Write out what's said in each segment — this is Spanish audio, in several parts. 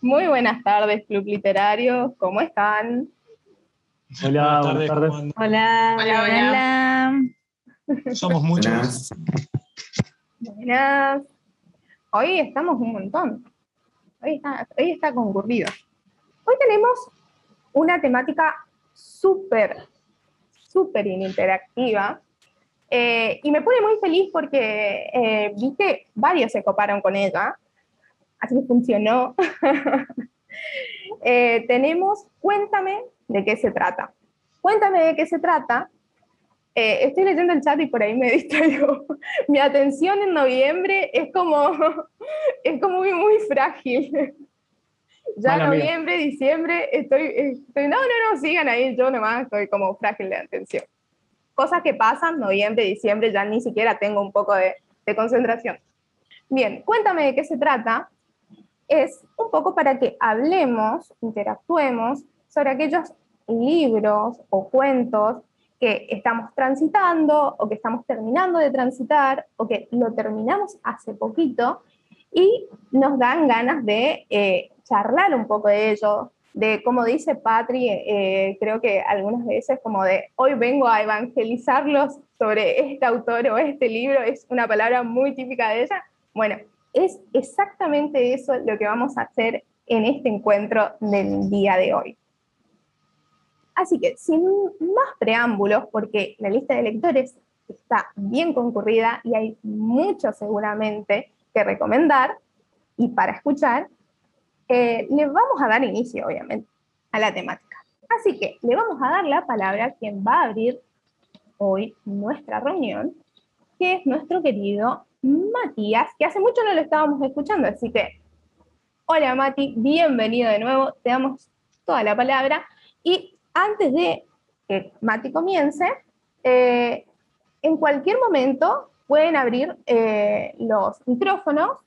Muy buenas tardes, Club Literario. ¿Cómo están? Hola, buenas tardes. Hola, hola, hola. Somos muchos. Buenas. Hoy estamos un montón. Hoy está, hoy está concurrido. Hoy tenemos una temática súper, súper interactiva. Eh, y me pone muy feliz porque eh, vi que varios se coparon con ella así que funcionó. Eh, tenemos, cuéntame de qué se trata. Cuéntame de qué se trata. Eh, estoy leyendo el chat y por ahí me distraigo. Mi atención en noviembre es como, es como muy, muy frágil. Ya en noviembre, diciembre, estoy, estoy, no, no, no, sigan ahí, yo nomás estoy como frágil de atención. Cosas que pasan, noviembre, diciembre, ya ni siquiera tengo un poco de, de concentración. Bien, cuéntame de qué se trata es un poco para que hablemos, interactuemos sobre aquellos libros o cuentos que estamos transitando o que estamos terminando de transitar o que lo terminamos hace poquito y nos dan ganas de eh, charlar un poco de ello, de como dice Patri, eh, creo que algunas veces como de hoy vengo a evangelizarlos sobre este autor o este libro, es una palabra muy típica de ella. Bueno, es exactamente eso lo que vamos a hacer en este encuentro del día de hoy. Así que sin más preámbulos, porque la lista de lectores está bien concurrida y hay mucho seguramente que recomendar y para escuchar, eh, le vamos a dar inicio, obviamente, a la temática. Así que le vamos a dar la palabra a quien va a abrir hoy nuestra reunión, que es nuestro querido Matías, que hace mucho no lo estábamos escuchando, así que, hola Mati, bienvenido de nuevo, te damos toda la palabra. Y antes de que Mati comience, eh, en cualquier momento pueden abrir eh, los micrófonos.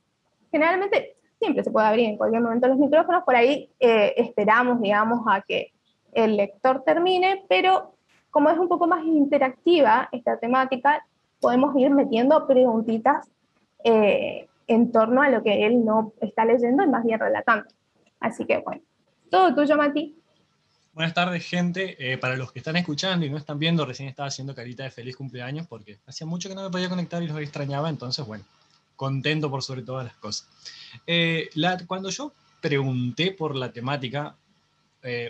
Generalmente siempre se puede abrir en cualquier momento los micrófonos, por ahí eh, esperamos, digamos, a que el lector termine, pero como es un poco más interactiva esta temática, podemos ir metiendo preguntitas eh, en torno a lo que él no está leyendo y más bien relatando. Así que bueno, todo tuyo, Mati. Buenas tardes, gente. Eh, para los que están escuchando y no están viendo, recién estaba haciendo carita de feliz cumpleaños porque hacía mucho que no me podía conectar y los extrañaba, entonces, bueno, contento por sobre todas las cosas. Eh, cuando yo pregunté por la temática,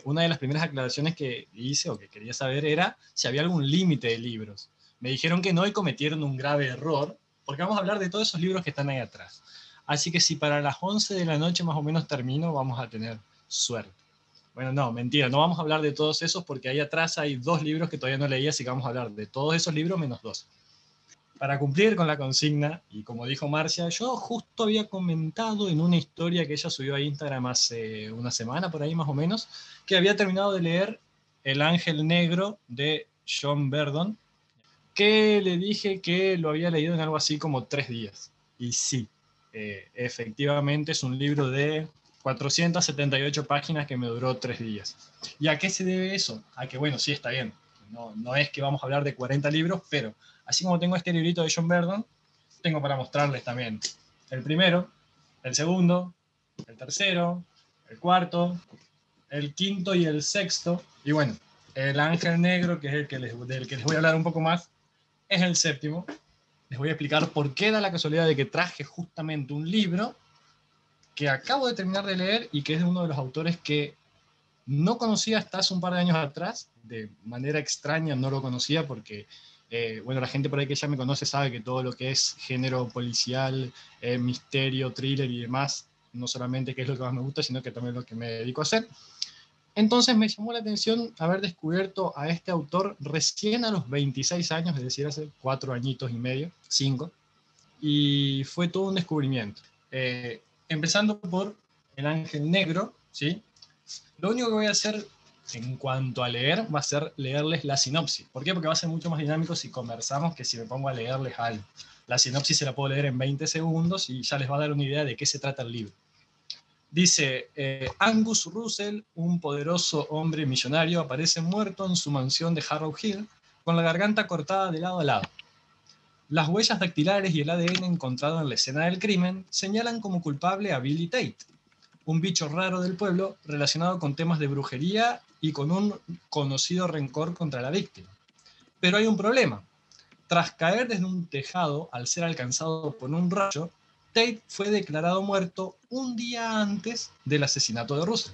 una de las primeras aclaraciones que hice o que quería saber era si había algún límite de libros. Me dijeron que no y cometieron un grave error, porque vamos a hablar de todos esos libros que están ahí atrás. Así que si para las 11 de la noche más o menos termino, vamos a tener suerte. Bueno, no, mentira, no vamos a hablar de todos esos porque ahí atrás hay dos libros que todavía no leí, así que vamos a hablar de todos esos libros menos dos. Para cumplir con la consigna, y como dijo Marcia, yo justo había comentado en una historia que ella subió a Instagram hace una semana, por ahí más o menos, que había terminado de leer El Ángel Negro de John Verdon, que le dije que lo había leído en algo así como tres días. Y sí, eh, efectivamente es un libro de 478 páginas que me duró tres días. ¿Y a qué se debe eso? A que, bueno, sí está bien. No, no es que vamos a hablar de 40 libros, pero así como tengo este librito de John Verdon, tengo para mostrarles también el primero, el segundo, el tercero, el cuarto, el quinto y el sexto. Y bueno, el ángel negro, que es el que del que les voy a hablar un poco más, es el séptimo. Les voy a explicar por qué da la casualidad de que traje justamente un libro que acabo de terminar de leer y que es de uno de los autores que no conocía hasta hace un par de años atrás. De manera extraña no lo conocía porque, eh, bueno, la gente por ahí que ya me conoce sabe que todo lo que es género policial, eh, misterio, thriller y demás, no solamente que es lo que más me gusta, sino que también lo que me dedico a hacer. Entonces me llamó la atención haber descubierto a este autor recién a los 26 años, es decir, hace cuatro añitos y medio, cinco, y fue todo un descubrimiento. Eh, empezando por El Ángel Negro, ¿sí? Lo único que voy a hacer en cuanto a leer va a ser leerles la sinopsis. ¿Por qué? Porque va a ser mucho más dinámico si conversamos que si me pongo a leerles algo. La sinopsis se la puedo leer en 20 segundos y ya les va a dar una idea de qué se trata el libro. Dice, eh, Angus Russell, un poderoso hombre millonario, aparece muerto en su mansión de Harrow Hill, con la garganta cortada de lado a lado. Las huellas dactilares y el ADN encontrado en la escena del crimen señalan como culpable a Billy Tate, un bicho raro del pueblo relacionado con temas de brujería y con un conocido rencor contra la víctima. Pero hay un problema. Tras caer desde un tejado al ser alcanzado por un rayo, Tate fue declarado muerto un día antes del asesinato de Russell.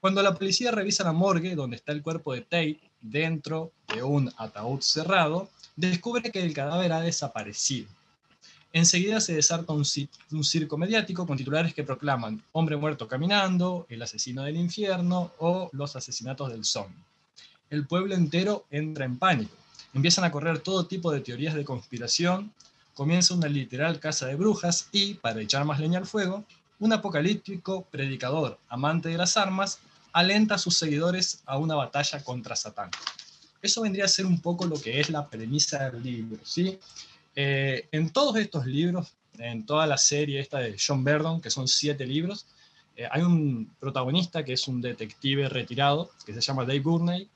Cuando la policía revisa la morgue donde está el cuerpo de Tate dentro de un ataúd cerrado, descubre que el cadáver ha desaparecido. Enseguida se desarta un, circo mediático con titulares que proclaman Hombre muerto caminando, El asesino del infierno o Los asesinatos del zombie. El pueblo entero entra en pánico. Empiezan a correr todo tipo de teorías de conspiración, comienza una literal casa de brujas y, para echar más leña al fuego, un apocalíptico predicador, amante de las armas, alenta a sus seguidores a una batalla contra Satán. Eso vendría a ser un poco lo que es la premisa del libro, ¿sí? Eh, en todos estos libros, en toda la serie esta de John Verdon, que son siete libros, eh, hay un protagonista que es un detective retirado, que se llama Dave Gurney,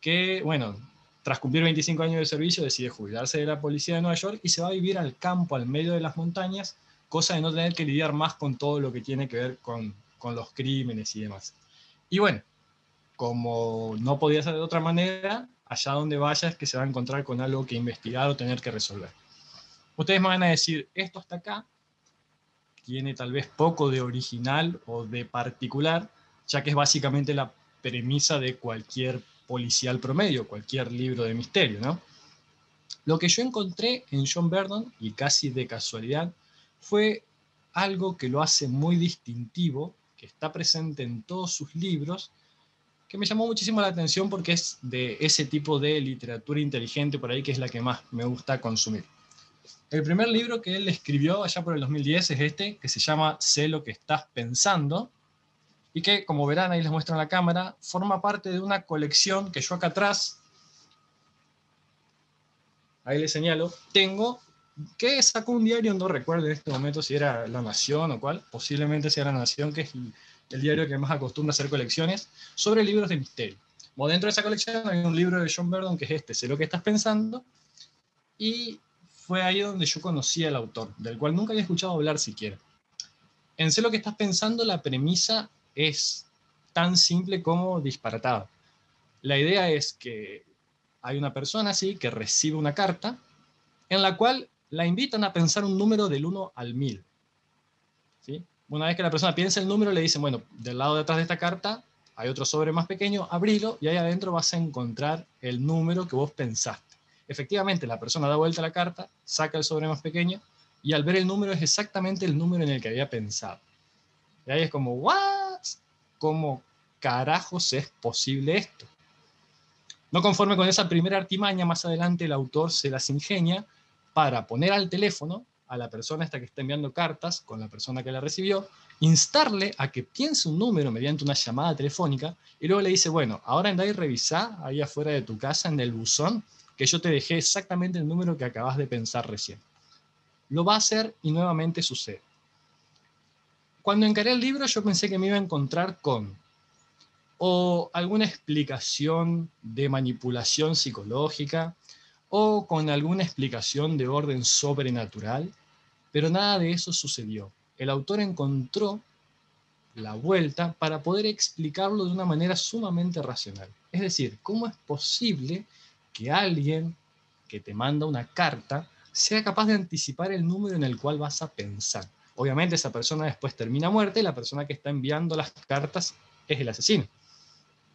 que, bueno, tras cumplir 25 años de servicio, decide jubilarse de la policía de Nueva York y se va a vivir al campo, al medio de las montañas, cosa de no tener que lidiar más con todo lo que tiene que ver con, con los crímenes y demás. Y bueno, como no podía ser de otra manera, allá donde vaya es que se va a encontrar con algo que investigar o tener que resolver. Ustedes me van a decir, esto hasta acá tiene tal vez poco de original o de particular, ya que es básicamente la premisa de cualquier policial promedio, cualquier libro de misterio, ¿no? Lo que yo encontré en John Verdon, y casi de casualidad, fue algo que lo hace muy distintivo, que está presente en todos sus libros, que me llamó muchísimo la atención porque es de ese tipo de literatura inteligente por ahí que es la que más me gusta consumir. El primer libro que él escribió allá por el 2010 es este, que se llama Sé lo que estás pensando, y que, como verán, ahí les muestro en la cámara, forma parte de una colección que yo acá atrás, ahí les señalo, tengo, que sacó un diario, no recuerdo en este momento si era La Nación o cuál, posiblemente sea La Nación, que es el diario que más acostumbra hacer colecciones, sobre libros de misterio. Bueno, dentro de esa colección hay un libro de John Verdon, que es este, Sé lo que estás pensando, y fue ahí donde yo conocí al autor, del cual nunca había escuchado hablar siquiera. En sé lo que estás pensando, la premisa es tan simple como disparatada. La idea es que hay una persona así que recibe una carta en la cual la invitan a pensar un número del 1 al 1000. ¿Sí? Una vez que la persona piensa el número, le dicen, bueno, del lado de atrás de esta carta hay otro sobre más pequeño, abrilo y ahí adentro vas a encontrar el número que vos pensaste. Efectivamente, la persona da vuelta a la carta, saca el sobre más pequeño y al ver el número es exactamente el número en el que había pensado. Y ahí es como, ¿what? ¿Cómo carajos es posible esto? No conforme con esa primera artimaña, más adelante el autor se las ingenia para poner al teléfono a la persona esta que está enviando cartas con la persona que la recibió, instarle a que piense un número mediante una llamada telefónica y luego le dice, bueno, ahora anda y revisá ahí afuera de tu casa en el buzón que yo te dejé exactamente el número que acabas de pensar recién. Lo va a hacer y nuevamente sucede. Cuando encaré el libro yo pensé que me iba a encontrar con o alguna explicación de manipulación psicológica o con alguna explicación de orden sobrenatural, pero nada de eso sucedió. El autor encontró la vuelta para poder explicarlo de una manera sumamente racional. Es decir, ¿cómo es posible que alguien que te manda una carta sea capaz de anticipar el número en el cual vas a pensar. Obviamente esa persona después termina muerta y la persona que está enviando las cartas es el asesino.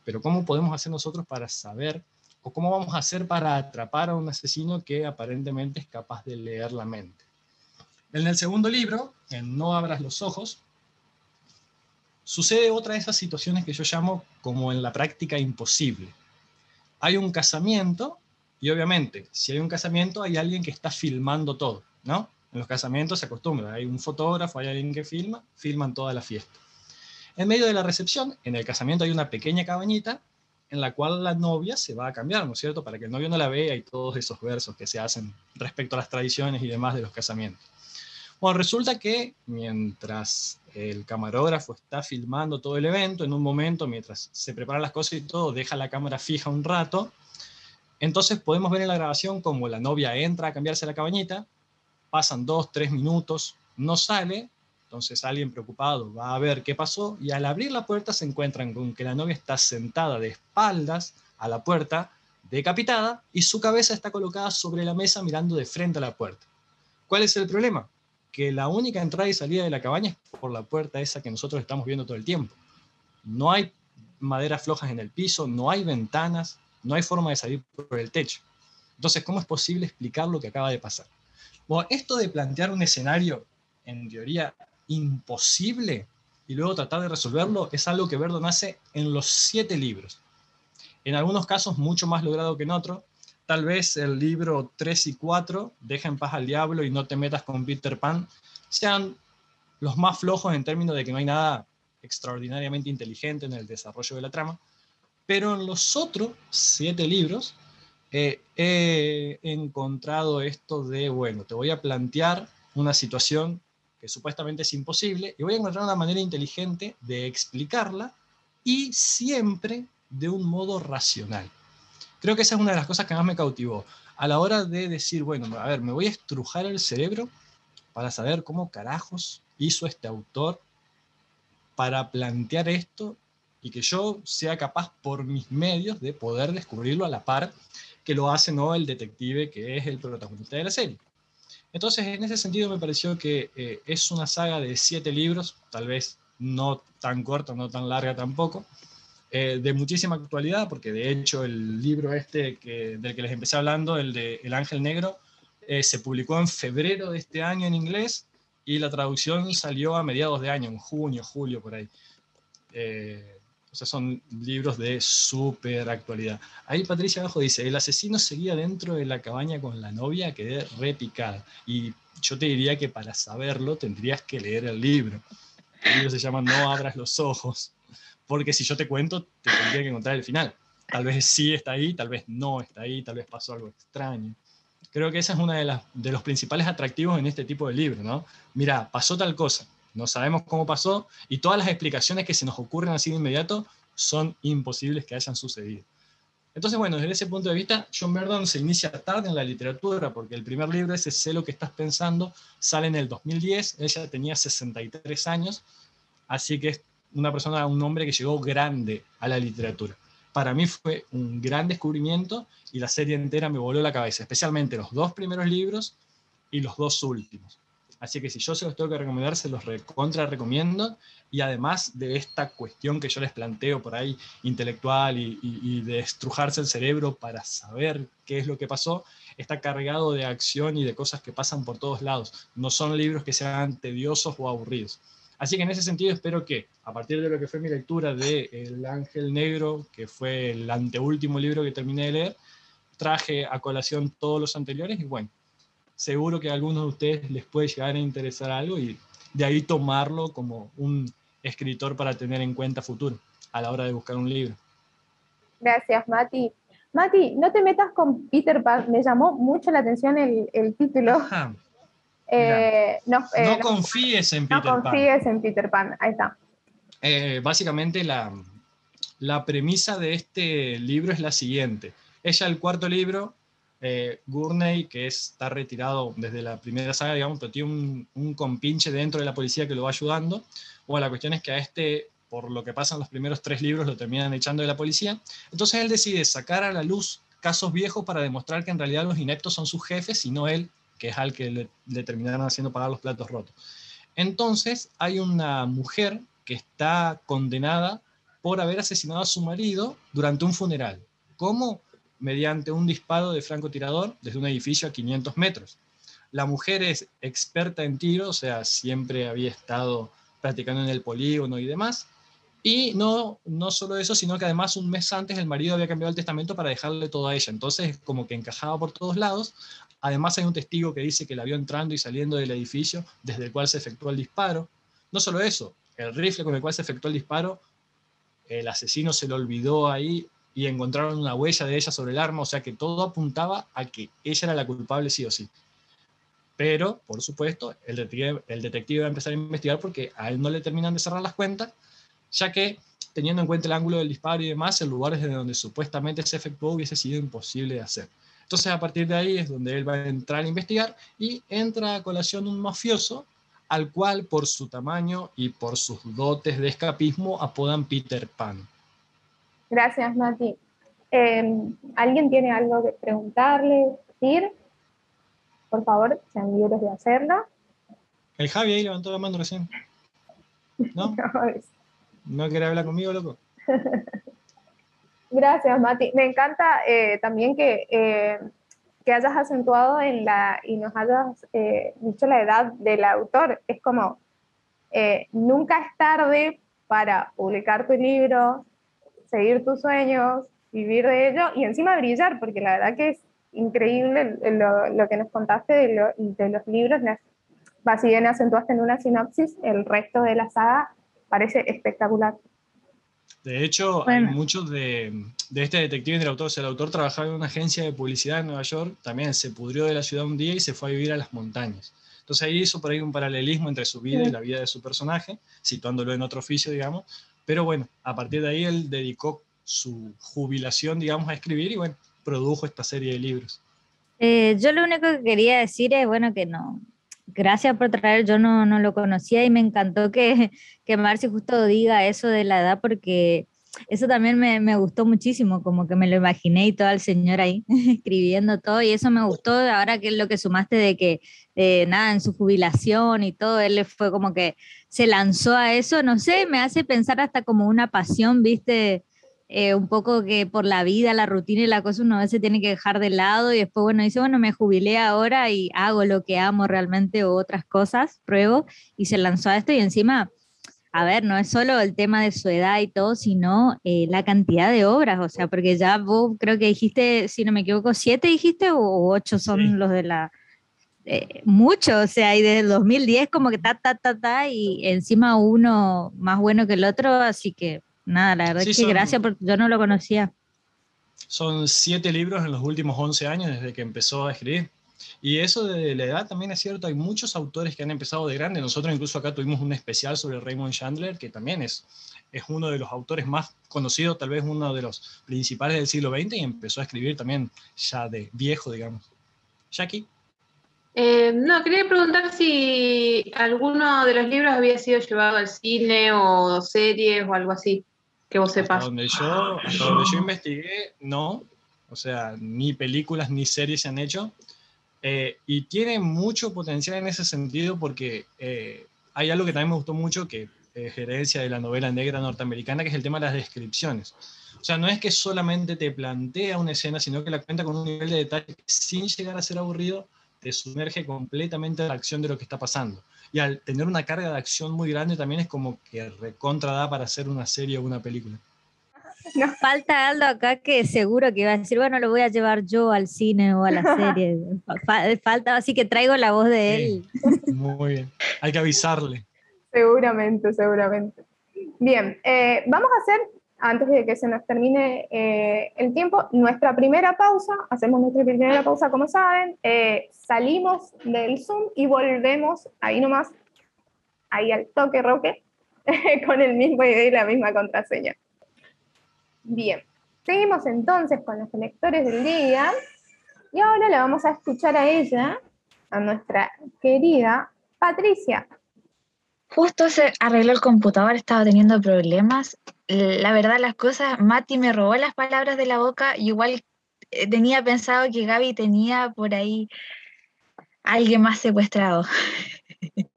Pero ¿cómo podemos hacer nosotros para saber o cómo vamos a hacer para atrapar a un asesino que aparentemente es capaz de leer la mente? En el segundo libro, en No abras los ojos, sucede otra de esas situaciones que yo llamo como en la práctica imposible hay un casamiento y obviamente, si hay un casamiento, hay alguien que está filmando todo, ¿no? En los casamientos se acostumbra, hay un fotógrafo, hay alguien que filma, filman toda la fiesta. En medio de la recepción, en el casamiento hay una pequeña cabañita en la cual la novia se va a cambiar, ¿no es cierto? Para que el novio no la vea y todos esos versos que se hacen respecto a las tradiciones y demás de los casamientos. Bueno, resulta que mientras el camarógrafo está filmando todo el evento, en un momento, mientras se preparan las cosas y todo, deja la cámara fija un rato, entonces podemos ver en la grabación como la novia entra a cambiarse la cabañita, pasan dos, tres minutos, no sale, Entonces alguien preocupado va a ver qué pasó y al abrir la puerta se encuentran con que la novia está sentada de espaldas a la puerta, decapitada, y su cabeza está colocada sobre la mesa mirando de frente a la puerta. ¿Cuál es el problema? Que la única entrada y salida de la cabaña es por la puerta esa que nosotros estamos viendo todo el tiempo. No hay maderas flojas en el piso, no hay ventanas, no hay forma de salir por el techo. Entonces, ¿cómo es posible explicar lo que acaba de pasar? Bueno, esto de plantear un escenario, en teoría, imposible y luego tratar de resolverlo es algo que Verdon hace en los siete libros. En algunos casos mucho más logrado que en otros. Tal vez el libro 3 y 4, Deja en paz al diablo y no te metas con Peter Pan, sean los más flojos en términos de que no hay nada extraordinariamente inteligente en el desarrollo de la trama. Pero en los otros siete libros eh, he encontrado esto de, bueno, te voy a plantear una situación que supuestamente es imposible, y voy a encontrar una manera inteligente de explicarla y siempre de un modo racional. Creo que esa es una de las cosas que más me cautivó. A la hora de decir, bueno, a ver, me voy a estrujar el cerebro para saber cómo carajos hizo este autor para plantear esto y que yo sea capaz por mis medios de poder descubrirlo a la par que lo hace no el detective que es el protagonista de la serie. Entonces, en ese sentido me pareció que eh, es una saga de siete libros, tal vez no tan corta, no tan larga tampoco, eh, de muchísima actualidad, porque de hecho el libro este que, del que les empecé hablando, el de El Ángel Negro, eh, se publicó en febrero de este año en inglés y la traducción salió a mediados de año, en junio, julio, por ahí. O sea, son libros de súper actualidad. Ahí Patricia abajo dice, el asesino seguía dentro de la cabaña con la novia, quedé repicada. Y yo te diría que para saberlo tendrías que leer el libro. El libro se llama No abras los ojos, porque si yo te cuento, te tendría que encontrar el final. Tal vez sí está ahí, tal vez no está ahí, tal vez pasó algo extraño. Creo que ese es uno de, de los principales atractivos en este tipo de libro, ¿no? Mira, pasó tal cosa, no sabemos cómo pasó y todas las explicaciones que se nos ocurren así de inmediato son imposibles que hayan sucedido. Entonces, bueno, desde ese punto de vista, John Verdon se inicia tarde en la literatura, porque el primer libro, ese Sé lo que estás pensando, sale en el 2010, ella tenía 63 años, así que es una persona, un hombre que llegó grande a la literatura. Para mí fue un gran descubrimiento y la serie entera me voló la cabeza, especialmente los dos primeros libros y los dos últimos. Así que si yo se los tengo que recomendar, se los contra recomiendo. Y además de esta cuestión que yo les planteo por ahí, intelectual y, de estrujarse el cerebro para saber qué es lo que pasó, está cargado de acción y de cosas que pasan por todos lados. No son libros que sean tediosos o aburridos. Así que en ese sentido espero que, a partir de lo que fue mi lectura de El Ángel Negro, que fue el anteúltimo libro que terminé de leer, traje a colación todos los anteriores y bueno, seguro que a algunos de ustedes les puede llegar a interesar algo y de ahí tomarlo como un escritor para tener en cuenta futuro a la hora de buscar un libro. Gracias, Mati. Mati, no te metas con Peter Pan, me llamó mucho la atención el, título. Eh, no, eh, confíes en Peter Pan. No confíes en Peter Pan, ahí está. Eh, básicamente la, la premisa de este libro es la siguiente. Ella, el cuarto libro, eh, Gurney, que está retirado desde la primera saga, digamos, pero tiene un, compinche dentro de la policía que lo va ayudando. Bueno, la cuestión es que a este, por lo que pasa en los primeros tres libros, lo terminan echando de la policía. Entonces él decide sacar a la luz casos viejos para demostrar que en realidad los ineptos son sus jefes y no él, que es al que le, le terminaron haciendo pagar los platos rotos. Entonces hay una mujer que está condenada por haber asesinado a su marido durante un funeral. ¿Cómo? Mediante un disparo de francotirador desde un edificio a 500 metros. La mujer es experta en tiro, o sea, siempre había estado practicando en el polígono y demás. Y no, no solo eso, sino que además un mes antes el marido había cambiado el testamento para dejarle todo a ella. Entonces, como que encajaba por todos lados. Además, hay un testigo que dice que la vio entrando y saliendo del edificio desde el cual se efectuó el disparo. No solo eso, el rifle con el cual se efectuó el disparo, el asesino se lo olvidó ahí y encontraron una huella de ella sobre el arma, o sea que todo apuntaba a que ella era la culpable sí o sí. Pero, por supuesto, el detective, el detective va a empezar a investigar porque a él no le terminan de cerrar las cuentas, ya que, teniendo en cuenta el ángulo del disparo y demás, el lugar desde donde supuestamente se efectuó hubiese sido imposible de hacer. Entonces, a partir de ahí es donde él va a entrar a investigar y entra a colación un mafioso al cual por su tamaño y por sus dotes de escapismo apodan Peter Pan. Gracias, Mati. Em, ¿Alguien tiene algo que preguntarle, decir? Por favor, sean libres de hacerlo. El Javi ahí levantó la mano recién. ¿No? ¿No quiere hablar conmigo, loco? Gracias, Mati. Me encanta eh, también que eh, que hayas acentuado en la, y nos hayas eh, dicho la edad del autor. Es como, nunca es tarde para publicar tu libro, seguir tus sueños, vivir de ello y encima brillar, porque la verdad que es increíble lo, que nos contaste de, de los libros. Si bien acentuaste en una sinopsis, el resto de la saga parece espectacular. De hecho, hay muchos de, este detective del autor. O sea, el autor trabajaba en una agencia de publicidad en Nueva York, también se pudrió de la ciudad un día y se fue a vivir a las montañas. Entonces ahí hizo por ahí un paralelismo entre su vida y la vida de su personaje, situándolo en otro oficio, digamos. Pero bueno, a partir de ahí él dedicó su jubilación, digamos, a escribir y bueno, produjo esta serie de libros. Eh, yo lo único que quería decir es, bueno, que no, gracias por traer, yo no, no lo conocía y me encantó que, que Marci justo diga eso de la edad porque eso también me, me, gustó muchísimo, como que me lo imaginé y todo el señor ahí escribiendo todo y eso me gustó ahora que es lo que sumaste de que nada, en su jubilación y todo, él fue como que se lanzó a eso, no sé, me hace pensar hasta como una pasión, viste, eh, un poco que por la vida, la rutina y la cosa uno a veces tiene que dejar de lado y después, bueno, dice, bueno, me jubilé ahora y hago lo que amo realmente o otras cosas, pruebo y se lanzó a esto y encima, a ver, no es solo el tema de su edad y todo, sino eh, la cantidad de obras, o sea, porque ya vos creo que dijiste, si no me equivoco, siete dijiste o ocho son los de la... Eh, mucho, o sea, y desde el 2010 como que ta, ta, ta, ta, y encima uno más bueno que el otro, así que nada, la verdad es que gracias porque yo no lo conocía. Son siete libros en los últimos 11 años desde que empezó a escribir. Y eso de la edad también es cierto, hay muchos autores que han empezado de grande. Nosotros incluso acá tuvimos un especial sobre Raymond Chandler, que también es, es uno de los autores más conocidos, tal vez uno de los principales del siglo XX, y empezó a escribir también ya de viejo, digamos. Jackie. Eh, no, quería preguntar si alguno de los libros había sido llevado al cine o series o algo así que vos sepas. donde yo, donde yo investigué, no. O sea, ni películas ni series se han hecho. Eh, y tiene mucho potencial en ese sentido porque eh, hay algo que también me gustó mucho, que es herencia de la novela negra norteamericana, que es el tema de las descripciones. O sea, no es que solamente te plantea una escena, sino que la cuenta con un nivel de detalle sin llegar a ser aburrido, te sumerge completamente a la acción de lo que está pasando y al tener una carga de acción muy grande también es como que recontra da para hacer una serie o una película. Nos falta Aldo acá que seguro que iba a decir, bueno, lo voy a llevar yo al cine o a la serie. Falta, así que traigo la voz de él. muy bien, hay que avisarle. Seguramente, seguramente. Bien, eh, vamos a hacer antes de que se nos termine eh, el tiempo, nuestra primera pausa, hacemos nuestra primera pausa como saben, eh, salimos del Zoom y volvemos ahí nomás, ahí al toque roque, con el mismo ID y la misma contraseña. Bien, seguimos entonces con los lectores del día y ahora la vamos a escuchar a ella, a nuestra querida Patricia. Justo se arregló el computador, estaba teniendo problemas la verdad las cosas, Mati me robó las palabras de la boca, y igual eh, tenía pensado que Gaby tenía por ahí alguien más secuestrado.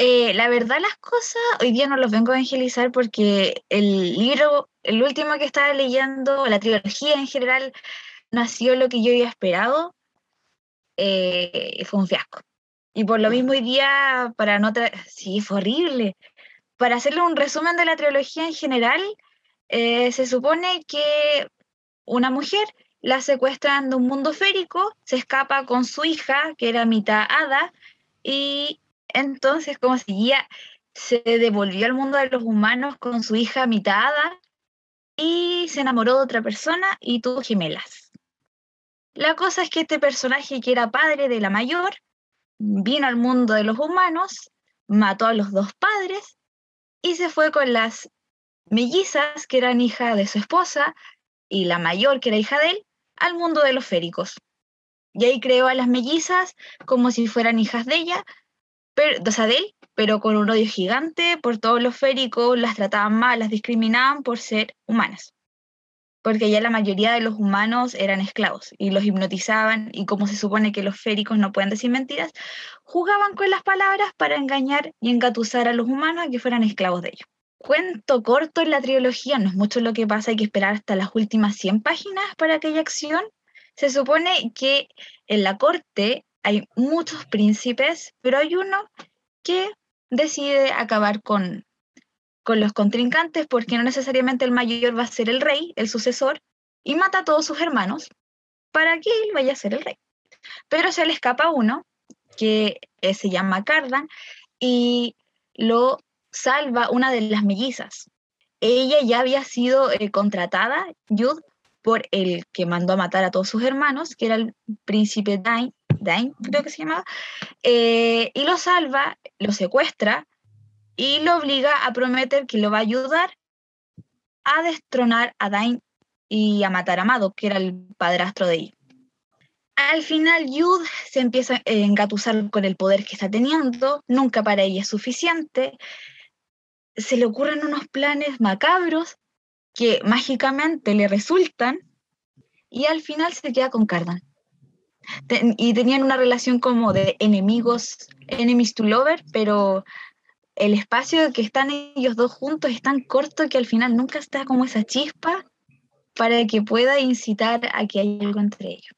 Eh, la verdad las cosas, hoy día no los vengo a evangelizar porque el libro, el último que estaba leyendo, la trilogía en general, nació lo que yo había esperado, eh, fue un fiasco. Y por lo mismo hoy día, para no... Sí, fue horrible para hacerle un resumen de la trilogía en general, eh, se supone que una mujer la secuestran de un mundo férico, se escapa con su hija, que era mitad hada, y entonces, como seguía, se devolvió al mundo de los humanos con su hija mitad hada y se enamoró de otra persona y tuvo gemelas. La cosa es que este personaje, que era padre de la mayor, vino al mundo de los humanos, mató a los dos padres y se fue con las mellizas, que eran hija de su esposa, y la mayor, que era hija de él, al mundo de los féricos. Y ahí creó a las mellizas como si fueran hijas de ella, pero, o él, pero con un odio gigante por todos los féricos, las trataban mal, las discriminaban por ser humanas. Porque ya la mayoría de los humanos eran esclavos y los hipnotizaban y como se supone que los féricos no pueden decir mentiras, jugaban con las palabras para engañar y engatusar a los humanos a que fueran esclavos de ellos. Cuento corto en la trilogía, no es mucho lo que pasa, hay que esperar hasta las últimas 100 páginas para aquella acción. Se supone que en la corte hay muchos príncipes, pero hay uno que decide acabar con, con los contrincantes porque no necesariamente el mayor va a ser el rey, el sucesor, y mata a todos sus hermanos para que él vaya a ser el rey. Pero se le escapa uno que eh, se llama Cardan y lo salva una de las mellizas. Ella ya había sido eh, contratada, Yud, por el que mandó a matar a todos sus hermanos, que era el príncipe Dain, Dain creo que se llamaba, eh, y lo salva, lo secuestra y lo obliga a prometer que lo va a ayudar a destronar a Dain y a matar a Mado, que era el padrastro de ella. Al final, Yud se empieza a engatusar con el poder que está teniendo, nunca para ella es suficiente. Se le ocurren unos planes macabros que mágicamente le resultan y al final se queda con Cardan. Y tenían una relación como de enemigos, enemies to lover, pero el espacio que están ellos dos juntos es tan corto que al final nunca está como esa chispa para que pueda incitar a que haya algo entre ellos.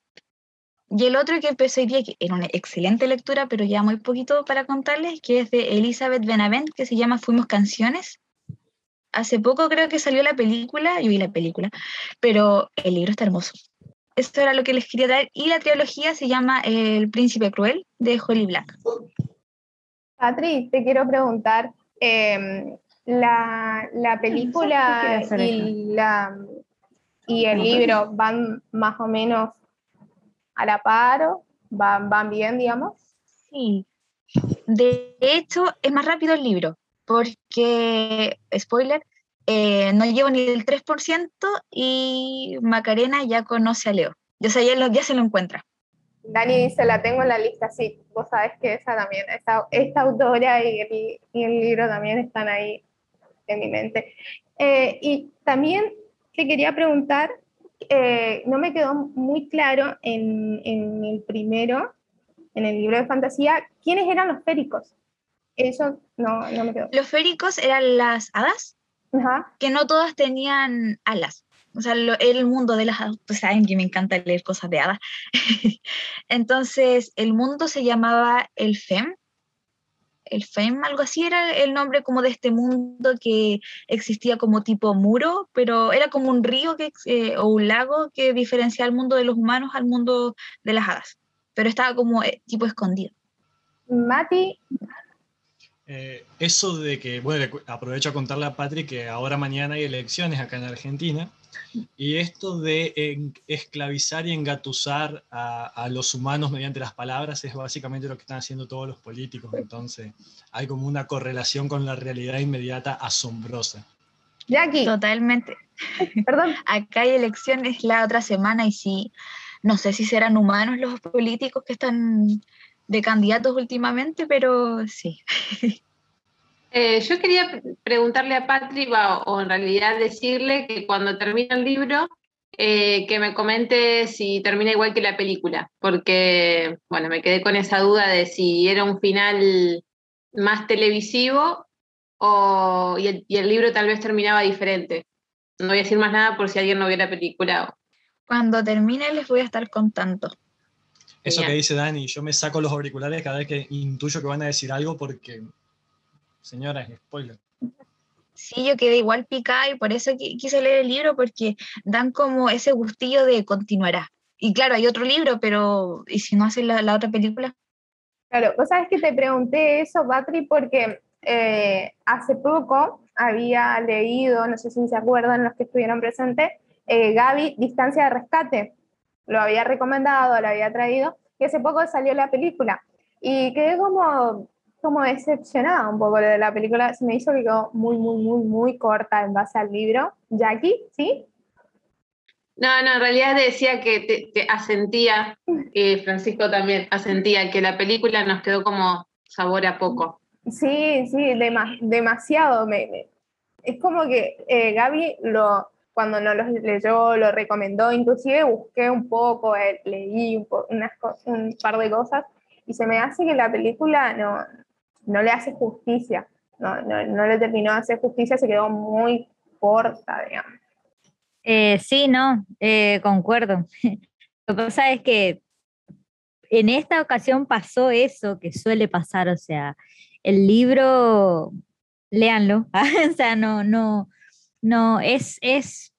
Y el otro que empecé hoy día, que era una excelente lectura, pero ya muy poquito para contarles, que es de Elizabeth Benavent, que se llama Fuimos Canciones hace poco creo que salió la película, yo vi la película, pero el libro está hermoso. Esto era lo que les quería dar. Y la trilogía se llama El Príncipe Cruel de Holly Black. Patri, te quiero preguntar, em, la, la, película y, la, y el libro van más o menos a la par, van, van bien, digamos. Sí. De hecho, es más rápido el libro porque, spoiler, eh, no llevo ni el 3% y Macarena ya conoce a Leo. O sea, ya, ya se lo encuentra. Dani dice, la tengo en la lista, sí, vos sabes que esa también, esta, esta autora y el, y el, libro también están ahí en mi mente. Eh, y también te quería preguntar, eh, no me quedó muy claro en, en, el primero, en el libro de fantasía, quiénes eran los féricos. Eso no, no me quedó. Los féricos eran las hadas, que no todas tenían alas. O sea, el mundo de las hadas, pues saben que me encanta leer cosas de hadas. Entonces, el mundo se llamaba el FEM. El FEM, algo así era el nombre como de este mundo que existía como tipo muro, pero era como un río que, eh, o un lago que diferenciaba el mundo de los humanos al mundo de las hadas. Pero estaba como eh, tipo escondido. Mati, eh, eso de que, bueno, aprovecho a contarle a Patrick que ahora mañana hay elecciones acá en Argentina, y esto de esclavizar y engatusar a, los humanos mediante las palabras es básicamente lo que están haciendo todos los políticos, entonces hay como una correlación con la realidad inmediata asombrosa. Jackie. Totalmente. Perdón. Acá hay elecciones la otra semana y sí, no sé si serán humanos los políticos que están de candidatos últimamente, pero sí. Eh, yo quería preguntarle a Patri, o en realidad decirle que cuando termine el libro, eh, que me comente si termina igual que la película, porque, bueno, me quedé con esa duda de si era un final más televisivo o, y, el, libro tal vez terminaba diferente. No voy a decir más nada por si alguien no vio la película. Cuando termine les voy a estar contando. Eso que dice Dani, yo me saco los auriculares cada vez que intuyo que van a decir algo porque, señora, es spoiler. Sí, yo quedé igual picada y por eso quise leer el libro porque dan como ese gustillo de continuará. Y claro, hay otro libro, pero ¿y si no hacen la, otra película? Claro, vos sabes que te pregunté eso, Patri, porque eh, hace poco había leído, no sé si se acuerdan los que estuvieron presentes, eh, Gaby, Distancia de Rescate, lo había recomendado, lo había traído, y hace poco salió la película. Y quedé como, como decepcionada un poco de la película, se me hizo que quedó muy, muy, muy, muy corta en base al libro. Jackie, ¿sí? No, no, en realidad decía que te, asentía, Francisco también asentía, que la película nos quedó como sabor a poco. Sí, sí, demasiado. Me, es como que eh, Gaby lo, cuando nos lo leyó, lo recomendó, inclusive busqué un poco, eh, leí un, unas, un par de cosas y se me hace que la película no, no le hace justicia, no, no, no le terminó de hacer justicia, se quedó muy corta, digamos. Eh, sí, no, eh, concuerdo. Lo que pasa es que en esta ocasión pasó eso que suele pasar, o sea, el libro, léanlo, o sea, no, no, no, es, es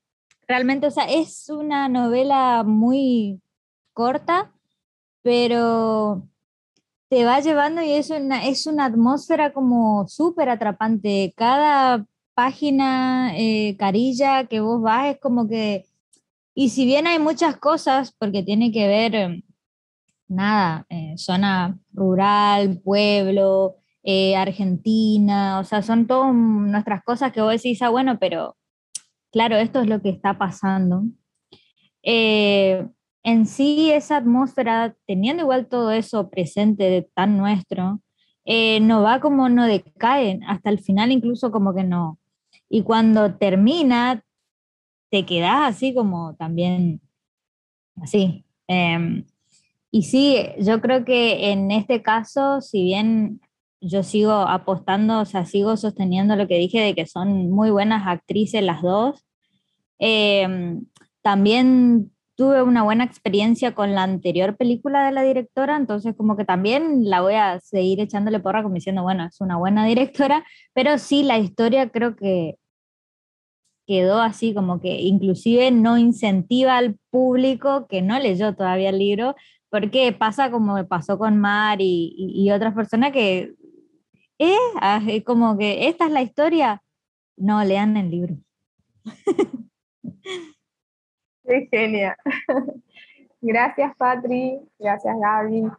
realmente, o sea, es una novela muy corta, pero te va llevando y es una, es una atmósfera como súper atrapante. Cada página, eh, carilla que vos vas es como que, y si bien hay muchas cosas, porque tiene que ver, em, nada, eh, zona rural, pueblo, eh, Argentina, o sea, son todas nuestras cosas que vos decís, ah, bueno, pero claro, esto es lo que está pasando. en sí, esa atmósfera, teniendo igual todo eso presente de tan nuestro, no va como no decae, hasta el final incluso como que no, y cuando termina, te quedas así como también, así. Em, y sí, yo creo que en este caso, si bien yo sigo apostando, o sea, sigo sosteniendo lo que dije de que son muy buenas actrices las dos, em, también tuve una buena experiencia con la anterior película de la directora, entonces como que también la voy a seguir echándole porra como diciendo, bueno, es una buena directora, pero sí la historia creo que quedó así como que inclusive no incentiva al público que no leyó todavía el libro, porque pasa como pasó con Mar y, otras personas que, eh, ah, es como que esta es la historia, no lean el libro. Qué genial. Gracias, Patri. Gracias, Gaby.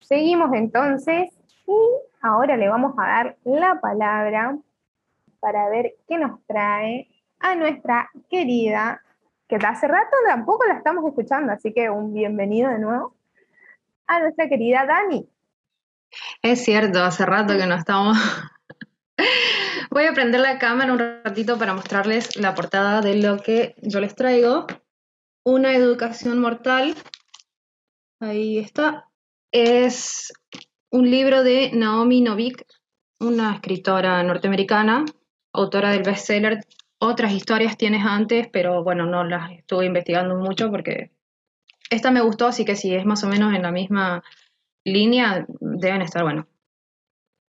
Seguimos entonces y ahora le vamos a dar la palabra para ver qué nos trae a nuestra querida, que hace rato tampoco la estamos escuchando, así que un bienvenido de nuevo, a nuestra querida Dani. Es cierto, hace rato que no estamos. Voy a prender la cámara un ratito para mostrarles la portada de lo que yo les traigo. Una educación mortal. Ahí está. Es un libro de Naomi Novik, una escritora norteamericana autora del bestseller. Otras historias tienes antes, pero bueno, no las estuve investigando mucho porque esta me gustó, así que si es más o menos en la misma línea, deben estar bueno.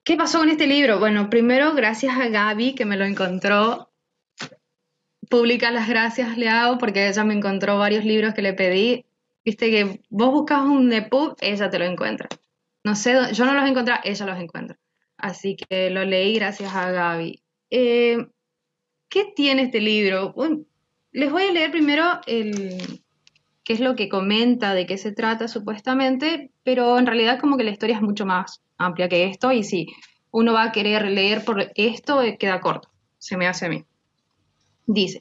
¿Qué pasó con este libro? Bueno, primero gracias a Gaby que me lo encontró. Pública las gracias le porque ella me encontró varios libros que le pedí. Viste que vos buscas un EPUB, ella te lo encuentra. No sé, yo no los encontré, ella los encuentra. Así que lo leí gracias a Gaby. Eh, ¿Qué tiene este libro? les voy a leer primero el, qué es lo que comenta, de qué se trata supuestamente, pero en realidad como que la historia es mucho más amplia que esto y si uno va a querer leer por esto, eh, queda corto, se me hace a mí. Dice,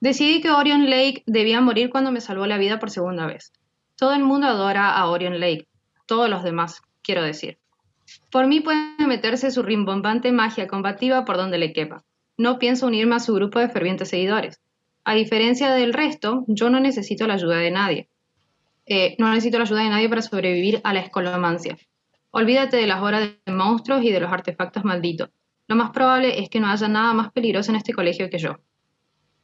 decidí que Orion Lake debía morir cuando me salvó la vida por segunda vez. Todo el mundo adora a Orion Lake, todos los demás, quiero decir. Por mí puede meterse su rimbombante magia combativa por donde le quepa. No pienso unirme a su grupo de fervientes seguidores. A diferencia del resto, yo no necesito la ayuda de nadie. Eh, no necesito la ayuda de nadie para sobrevivir a la escolomancia. Olvídate de las horas de monstruos y de los artefactos malditos. Lo más probable es que no haya nada más peligroso en este colegio que yo.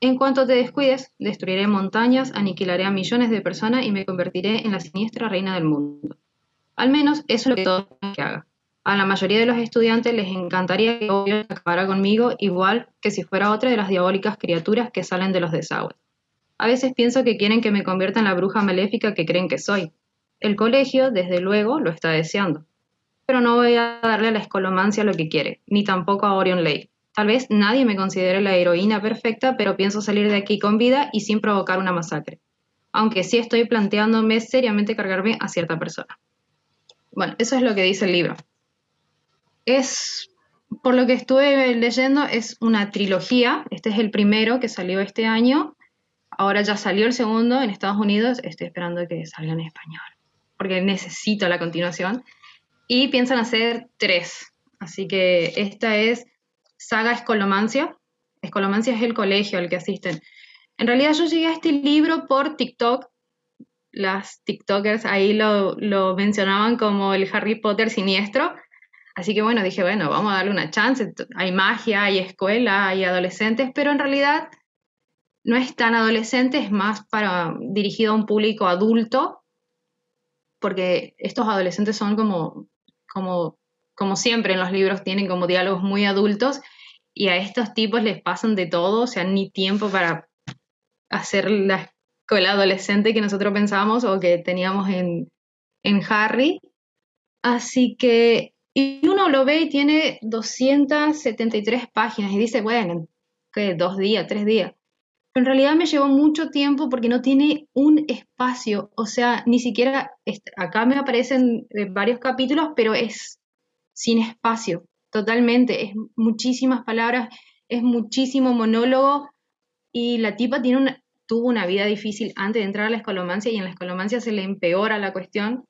En cuanto te descuides, destruiré montañas, aniquilaré a millones de personas y me convertiré en la siniestra reina del mundo. Al menos eso es lo que todo que haga. A la mayoría de los estudiantes les encantaría que Orion acabara conmigo igual que si fuera otra de las diabólicas criaturas que salen de los desagües. A veces pienso que quieren que me convierta en la bruja maléfica que creen que soy. El colegio, desde luego, lo está deseando. Pero no voy a darle a la escolomancia lo que quiere, ni tampoco a Orion Lake. Tal vez nadie me considere la heroína perfecta, pero pienso salir de aquí con vida y sin provocar una masacre. Aunque sí estoy planteándome seriamente cargarme a cierta persona. Bueno, eso es lo que dice el libro. Es, por lo que estuve leyendo, es una trilogía. Este es el primero que salió este año. Ahora ya salió el segundo en Estados Unidos. Estoy esperando que salga en español, porque necesito la continuación. y piensan hacer tres. Así que esta es Saga Escolomancia. Escolomancia es el colegio al que asisten. En realidad yo llegué a este libro por TikTok. Las TikTokers ahí lo, lo mencionaban como el Harry Potter siniestro. Así que bueno, dije, bueno, vamos a darle una chance. Hay magia, hay escuela, hay adolescentes, pero en realidad no es tan adolescente, es más para dirigido a un público adulto, porque estos adolescentes son como, como, como siempre en los libros, tienen como diálogos muy adultos y a estos tipos les pasan de todo, o sea, ni tiempo para hacer la escuela adolescente que nosotros pensábamos o que teníamos en, en Harry. Así que, y uno lo ve y tiene 273 páginas y dice, bueno, ¿qué? Dos días, tres días. Pero en realidad me llevó mucho tiempo porque no tiene un espacio, o sea, ni siquiera, acá me aparecen eh, varios capítulos, pero es sin espacio, totalmente, es muchísimas palabras, es muchísimo monólogo y la tipa tuvo una vida difícil antes de entrar a la escolomancia y en la escolomancia se le empeora la cuestión.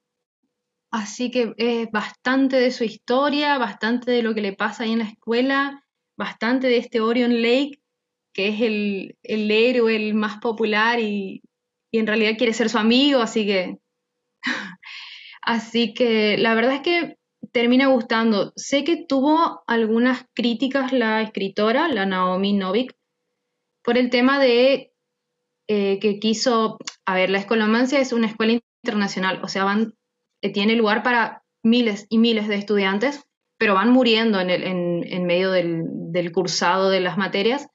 Así que es bastante de su historia, bastante de lo que le pasa ahí en la escuela, bastante de este Orion Lake que es el, el héroe, el más popular y, en realidad quiere ser su amigo, así que... así que la verdad es que termina gustando. Sé que tuvo algunas críticas la escritora, la Naomi Novik, por el tema de eh, que quiso, a ver, la escolomancia es una escuela internacional, o sea, van, tiene lugar para miles y miles de estudiantes, pero van muriendo en, el, en, medio del, del, cursado de las materias.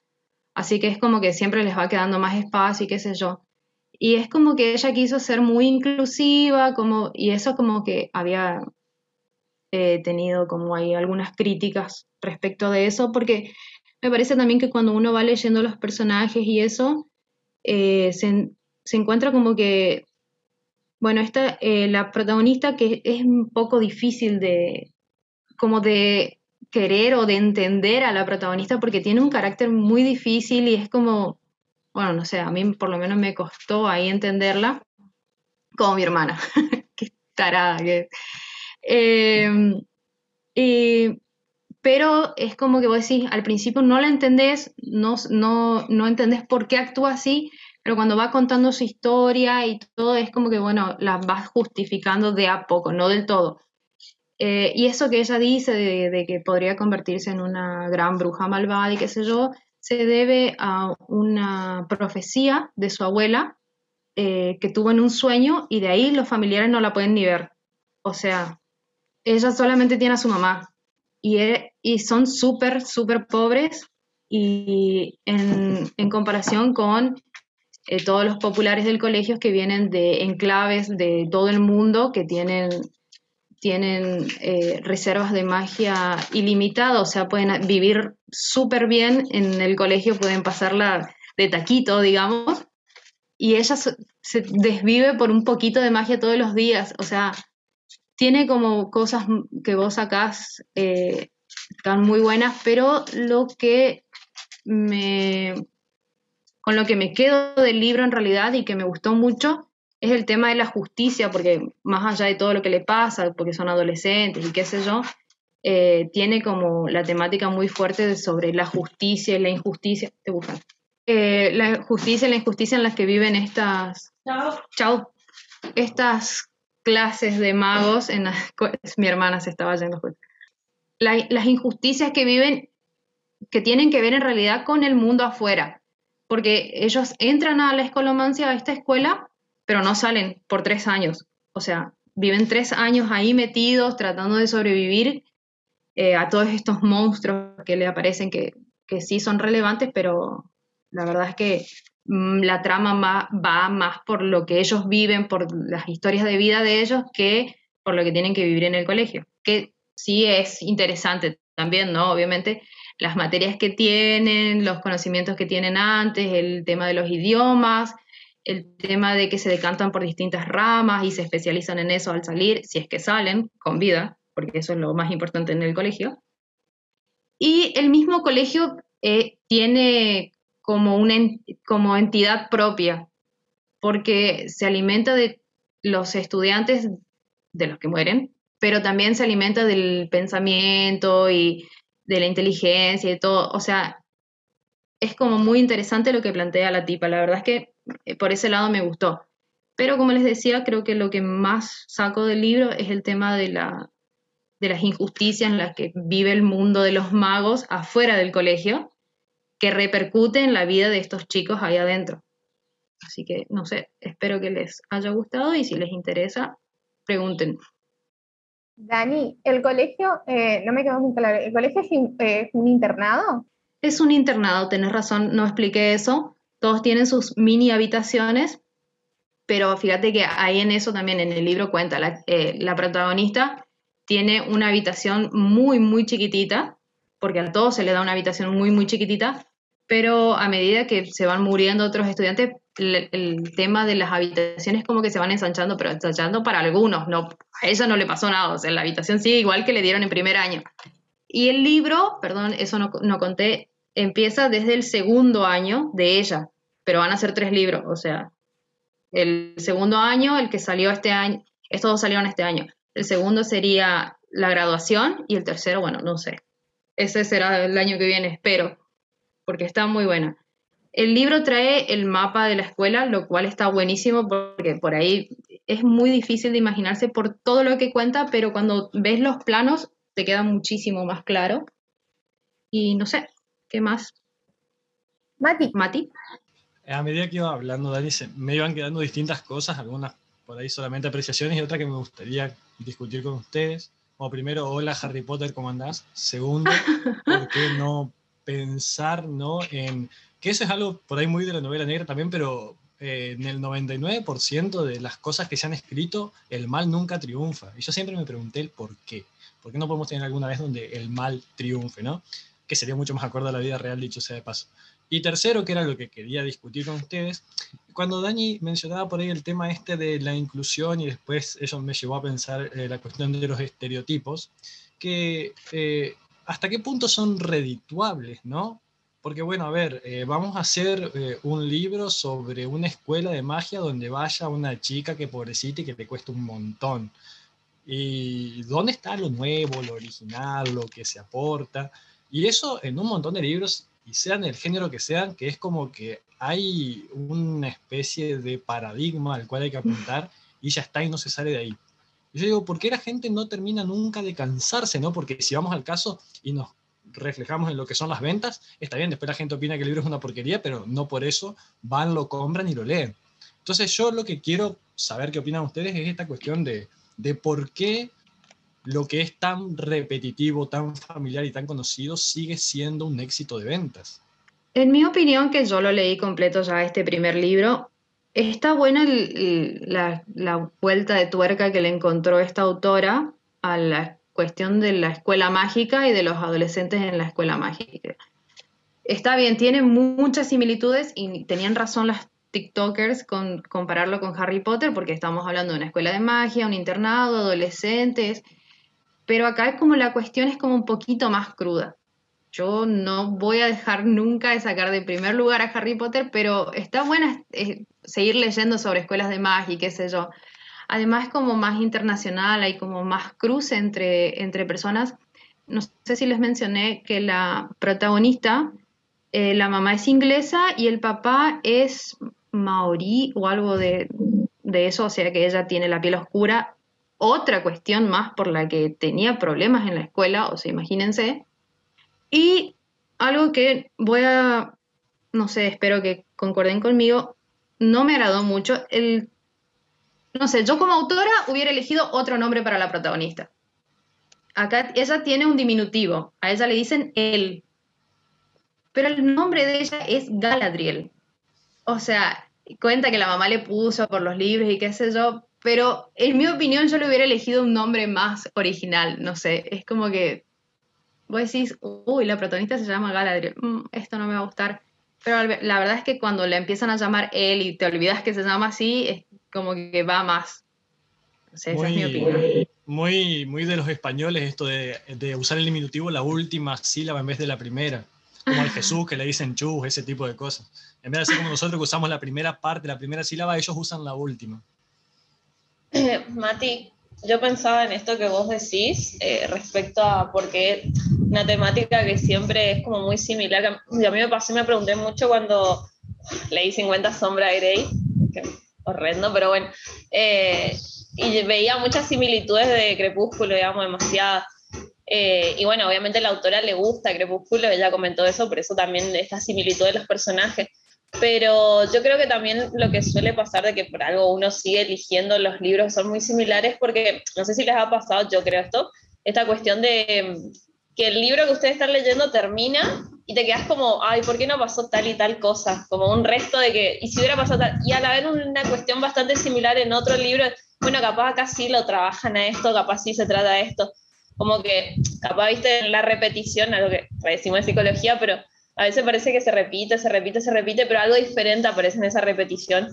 Así que es como que siempre les va quedando más espacio y qué sé yo. Y es como que ella quiso ser muy inclusiva, como, y eso como que había eh, tenido como hay algunas críticas respecto de eso, porque me parece también que cuando uno va leyendo los personajes y eso, eh, se, se, encuentra como que, bueno, esta, eh, la protagonista que es un poco difícil de, como de querer o de entender a la protagonista porque tiene un carácter muy difícil y es como, bueno, no sé, a mí por lo menos me costó ahí entenderla, como mi hermana, que tarada que eh, pero es como que vos decís, al principio no la entendés, no, no, no entendés por qué actúa así, pero cuando va contando su historia y todo, es como que, bueno, la vas justificando de a poco, no del todo. Eh, y eso que ella dice de, que podría convertirse en una gran bruja malvada y qué sé yo, se debe a una profecía de su abuela eh, que tuvo en un sueño y de ahí los familiares no la pueden ni ver. O sea, ella solamente tiene a su mamá y, e, y son súper, súper pobres y en, en comparación con eh, todos los populares del colegio que vienen de enclaves de todo el mundo, que tienen tienen eh, reservas de magia ilimitadas, o sea, pueden vivir súper bien en el colegio, pueden pasarla de taquito, digamos, y ella se desvive por un poquito de magia todos los días, o sea, tiene como cosas que vos sacás eh, están muy buenas, pero lo que me con lo que me quedo del libro en realidad y que me gustó mucho es el tema de la justicia, porque más allá de todo lo que le pasa, porque son adolescentes y qué sé yo, eh, tiene como la temática muy fuerte sobre la justicia y la injusticia. Te buscan. Eh, la justicia y la injusticia en las que viven estas. Chao. Chao. Estas clases de magos en las, mi hermana se estaba yendo las injusticias que viven que tienen que ver en realidad con el mundo afuera porque ellos entran a la escolomancia a esta escuela pero no salen por tres años. O sea, viven tres años ahí metidos tratando de sobrevivir eh, a todos estos monstruos que le aparecen que, sí son relevantes, pero la verdad es que mm, la trama va más por lo que ellos viven, por las historias de vida de ellos, que por lo que tienen que vivir en el colegio. Que sí es interesante también, ¿no? Obviamente las materias que tienen, los conocimientos que tienen antes, el tema de los idiomas, el tema de que se decantan por distintas ramas y se especializan en eso al salir, si es que salen con vida, porque eso es lo más importante en el colegio. Y el mismo colegio eh, tiene como, una, como entidad propia, porque se alimenta de los estudiantes de los que mueren, pero también se alimenta del pensamiento y de la inteligencia y todo. O sea, es como muy interesante lo que plantea la tipa. La verdad es que eh, por ese lado me gustó. Pero como les decía, creo que lo que más saco del libro es el tema de, la, de las injusticias en las que vive el mundo de los magos afuera del colegio, que repercute en la vida de estos chicos ahí adentro. Así que, no sé, espero que les haya gustado y si les interesa, pregunten. Dani, el colegio, eh, no me quedó muy claro, ¿el colegio es, es un internado? Es un internado, tenés razón, no expliqué eso. Todos tienen sus mini habitaciones, pero fíjate que ahí en eso también en el libro cuenta, la, eh, la protagonista tiene una habitación muy, muy chiquitita, porque a todos se le da una habitación muy, muy chiquitita, pero a medida que se van muriendo otros estudiantes, el, tema de las habitaciones como que se van ensanchando, pero ensanchando para algunos, no, a ella no le pasó nada, o sea, la habitación sigue igual que le dieron en primer año. Y el libro, perdón, eso no, no conté, empieza desde el segundo año de ella, pero van a ser tres libros, o sea, el segundo año, el que salió este año, estos dos salieron este año. El segundo sería la graduación y el tercero, bueno, no sé. Ese será el año que viene, espero, porque está muy buena. El libro trae el mapa de la escuela, lo cual está buenísimo porque por ahí es muy difícil de imaginarse por todo lo que cuenta, pero cuando ves los planos te queda muchísimo más claro. Y no sé, ¿qué más? Mati. Mati. A medida que iba hablando, Dani, se me iban quedando distintas cosas, algunas por ahí solamente apreciaciones y otras que me gustaría discutir con ustedes. Como primero, hola Harry Potter, ¿cómo andás? Segundo, ¿por qué no pensar ¿no? en que eso es algo por ahí muy de la novela negra también, pero eh, en el 99% de las cosas que se han escrito, el mal nunca triunfa. Y yo siempre me pregunté el por qué. ¿Por qué no podemos tener alguna vez donde el mal triunfe, ¿no? Que sería mucho más acorde a la vida real, dicho sea de paso. Y tercero, que era lo que quería discutir con ustedes, cuando Dani mencionaba por ahí el tema este de la inclusión y después eso me llevó a pensar eh, la cuestión de los estereotipos, que eh, hasta qué punto son redituables, ¿no? Porque bueno, a ver, eh, vamos a hacer eh, un libro sobre una escuela de magia donde vaya una chica que pobrecita y que te cuesta un montón. ¿Y dónde está lo nuevo, lo original, lo que se aporta? Y eso en un montón de libros y sean el género que sean, que es como que hay una especie de paradigma al cual hay que apuntar y ya está y no se sale de ahí. Yo digo, ¿por qué la gente no termina nunca de cansarse? ¿no? Porque si vamos al caso y nos reflejamos en lo que son las ventas, está bien, después la gente opina que el libro es una porquería, pero no por eso van, lo compran y lo leen. Entonces yo lo que quiero saber qué opinan ustedes es esta cuestión de, de por qué lo que es tan repetitivo, tan familiar y tan conocido sigue siendo un éxito de ventas. En mi opinión, que yo lo leí completo ya este primer libro, está buena la, vuelta de tuerca que le encontró esta autora a la cuestión de la escuela mágica y de los adolescentes en la escuela mágica. Está bien, tiene muchas similitudes y tenían razón las TikTokers con compararlo con Harry Potter porque estamos hablando de una escuela de magia, un internado, adolescentes, pero acá es como la cuestión es como un poquito más cruda. Yo no voy a dejar nunca de sacar de primer lugar a Harry Potter, pero está buena eh, seguir leyendo sobre escuelas de magia y qué sé yo. Además como más internacional, hay como más cruce entre, entre personas. No sé si les mencioné que la protagonista, eh, la mamá es inglesa y el papá es maorí o algo de, de eso, o sea que ella tiene la piel oscura otra cuestión más por la que tenía problemas en la escuela, o sea, imagínense. Y algo que voy a, no sé, espero que concorden conmigo, no me agradó mucho. El, no sé, yo como autora hubiera elegido otro nombre para la protagonista. Acá ella tiene un diminutivo, a ella le dicen él. Pero el nombre de ella es Galadriel. O sea, cuenta que la mamá le puso por los libros y qué sé yo, pero en mi opinión yo le hubiera elegido un nombre más original, no sé, es como que vos decís, uy, la protagonista se llama Galadriel, mm, esto no me va a gustar, pero la verdad es que cuando le empiezan a llamar él y te olvidas que se llama así, como que va más. No sé, esa es mi opinión. Muy, muy de los españoles esto de, de usar el diminutivo la última sílaba en vez de la primera como al Jesús que le dicen chus, ese tipo de cosas. En vez de ser como nosotros que usamos la primera parte, la primera sílaba, ellos usan la última. Eh, Mati, yo pensaba en esto que vos decís eh, respecto a porque una temática que siempre es como muy similar. Y a mí me pasó y me pregunté mucho cuando leí 50 sombras de Grey, que horrendo, pero bueno, eh, y veía muchas similitudes de Crepúsculo, digamos, demasiadas. Eh, y bueno, obviamente la autora le gusta Crepúsculo, ella comentó eso, por eso también esta similitud de los personajes. Pero yo creo que también lo que suele pasar de que por algo uno sigue eligiendo los libros son muy similares, porque no sé si les ha pasado, yo creo esto, esta cuestión de que el libro que ustedes están leyendo termina y te quedas como, ay, ¿por qué no pasó tal y tal cosa? Como un resto de que, y si hubiera pasado tal, y al haber una cuestión bastante similar en otro libro, bueno, capaz acá sí lo trabajan a esto, capaz sí se trata de esto, como que capaz viste la repetición, algo que decimos en psicología, pero a veces parece que se repite, se repite, se repite, pero algo diferente aparece en esa repetición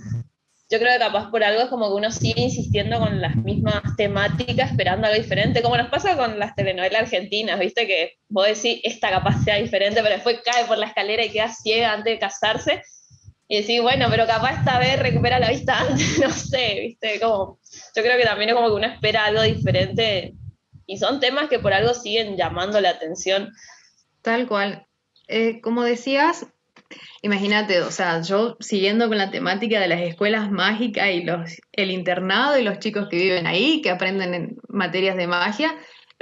yo creo que capaz por algo es como que uno sigue insistiendo con las mismas temáticas, esperando algo diferente, como nos pasa con las telenovelas argentinas, viste que vos decís, esta capaz sea diferente, pero después cae por la escalera y queda ciega antes de casarse, y decís, bueno, pero capaz esta vez recupera la vista antes, no sé, viste, como, yo creo que también es como que uno espera algo diferente, y son temas que por algo siguen llamando la atención. Tal cual. Eh, como decías, Imagínate, o sea, yo siguiendo con la temática de las escuelas mágicas y los, el internado y los chicos que viven ahí, que aprenden en materias de magia,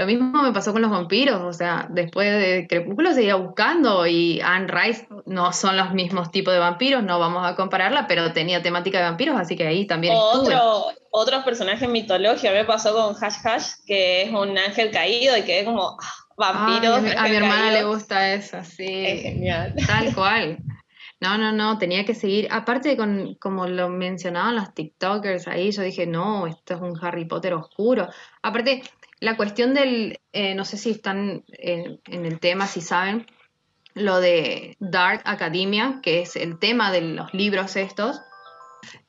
lo mismo me pasó con los vampiros, o sea, después de Crepúsculo seguía buscando y Anne Rice no son los mismos tipos de vampiros, no vamos a compararla, pero tenía temática de vampiros, así que ahí también Otro, Otros personajes mitológicos, me pasó con Hash Hash, que es un ángel caído y que es como ah, vampiro. a mi, hermana le gusta eso, sí. Es genial. Tal cual. No, no, no, tenía que seguir. Aparte, con, como lo mencionaban los TikTokers ahí, yo dije, no, esto es un Harry Potter oscuro. Aparte, la cuestión del, eh, no sé si están en, el tema, si saben, lo de Dark Academia, que es el tema de los libros estos.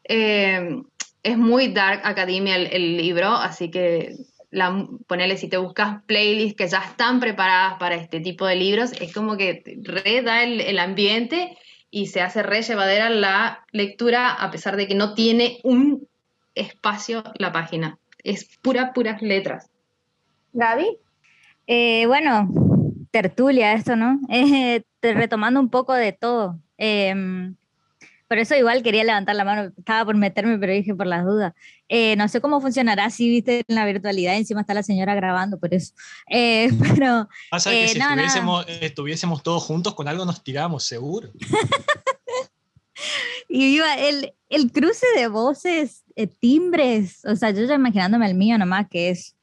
Eh, es muy Dark Academia el, libro, así que la, ponele si te buscas playlists que ya están preparadas para este tipo de libros, es como que reda el, el ambiente y se hace re llevadera la lectura a pesar de que no tiene un espacio la página. Es pura, puras letras. Gaby. Eh, bueno, tertulia esto, ¿no? Eh, retomando un poco de todo. Em, por eso igual quería levantar la mano, estaba por meterme, pero dije por las dudas. Eh, no sé cómo funcionará si viste en la virtualidad, encima está la señora grabando, por eso. Eh, pero, Pasa que eh, si estuviésemos, estuviésemos, todos juntos, con algo nos tiramos, seguro. y iba el, el cruce de voces, timbres, o sea, yo ya imaginándome el mío nomás, que es,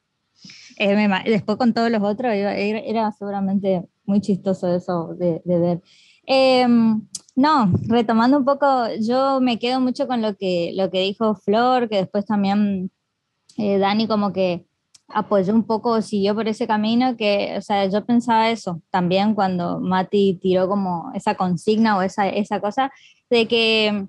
después con todos los otros, era, seguramente muy chistoso eso de, de ver. Em, no, retomando un poco, yo me quedo mucho con lo que, lo que dijo Flor, que después también eh, Dani como que apoyó un poco, siguió por ese camino, que, o sea, yo pensaba eso también cuando Mati tiró como esa consigna o esa, esa cosa, de que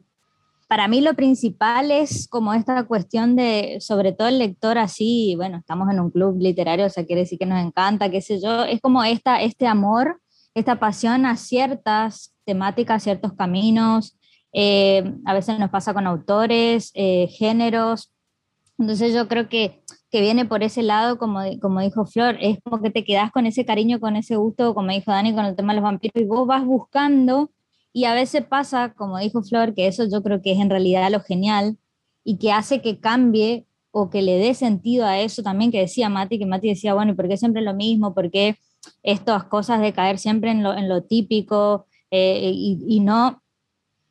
para mí lo principal es como esta cuestión de, sobre todo el lector así, bueno, estamos en un club literario, o sea, quiere decir que nos encanta, qué sé yo, es como esta, este amor, esta pasión a ciertas temáticas, ciertos caminos, eh, a veces nos pasa con autores, eh, géneros, entonces yo creo que, que, viene por ese lado, como, como dijo Flor, es como que te quedas con ese cariño, con ese gusto, como dijo Dani, con el tema de los vampiros, y vos vas buscando, y a veces pasa, como dijo Flor, que eso yo creo que es en realidad lo genial, y que hace que cambie o que le dé sentido a eso también que decía Mati, que Mati decía, bueno, ¿y por qué siempre lo mismo? ¿Por qué estas cosas de caer siempre en lo, en lo típico? Eh, y, no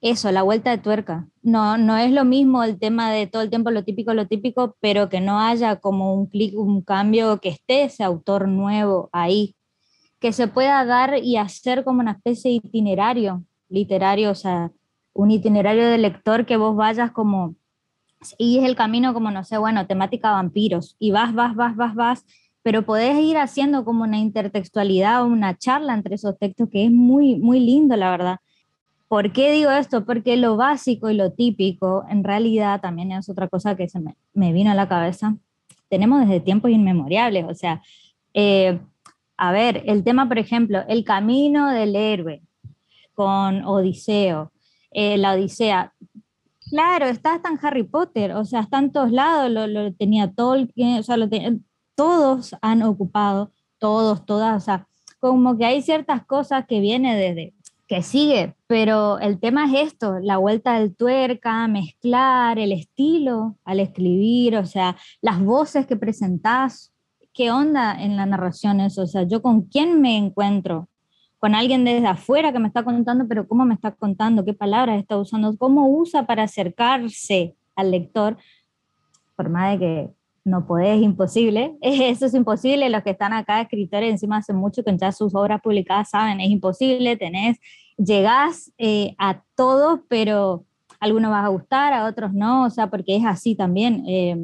eso, la vuelta de tuerca. No, no es lo mismo el tema de todo el tiempo lo típico, lo típico, pero que no haya como un clic, un cambio, que esté ese autor nuevo ahí, que se pueda dar y hacer como una especie de itinerario literario, o sea, un itinerario de lector que vos vayas como, y es el camino como, no sé, bueno, temática vampiros, y vas, vas, vas, vas, vas, pero podés ir haciendo como una intertextualidad o una charla entre esos textos que es muy, muy lindo, la verdad. ¿Por qué digo esto? Porque lo básico y lo típico en realidad también es otra cosa que se me, me vino a la cabeza. Tenemos desde tiempos inmemoriales, o sea, eh, a ver, el tema, por ejemplo, el camino del héroe con Odiseo, eh, la Odisea, Claro, está hasta en Harry Potter, o sea, está en todos lados, lo, lo tenía Tolkien, o sea, lo ten- todos han ocupado, todos, todas, o sea, como que hay ciertas cosas que viene desde, que sigue, pero el tema es esto, la vuelta del tuerca, mezclar el estilo al escribir, o sea, las voces que presentás, qué onda en la narración eso, o sea, yo con quién me encuentro, con alguien desde afuera que me está contando, pero cómo me está contando, qué palabras está usando, cómo usa para acercarse al lector, por de que no podés, imposible, eso es imposible, los que están acá, escritores, encima hace mucho que ya sus obras publicadas saben, es imposible, tenés, llegás eh, a todo, pero a algunos vas a gustar, a otros no, o sea, porque es así también. eh,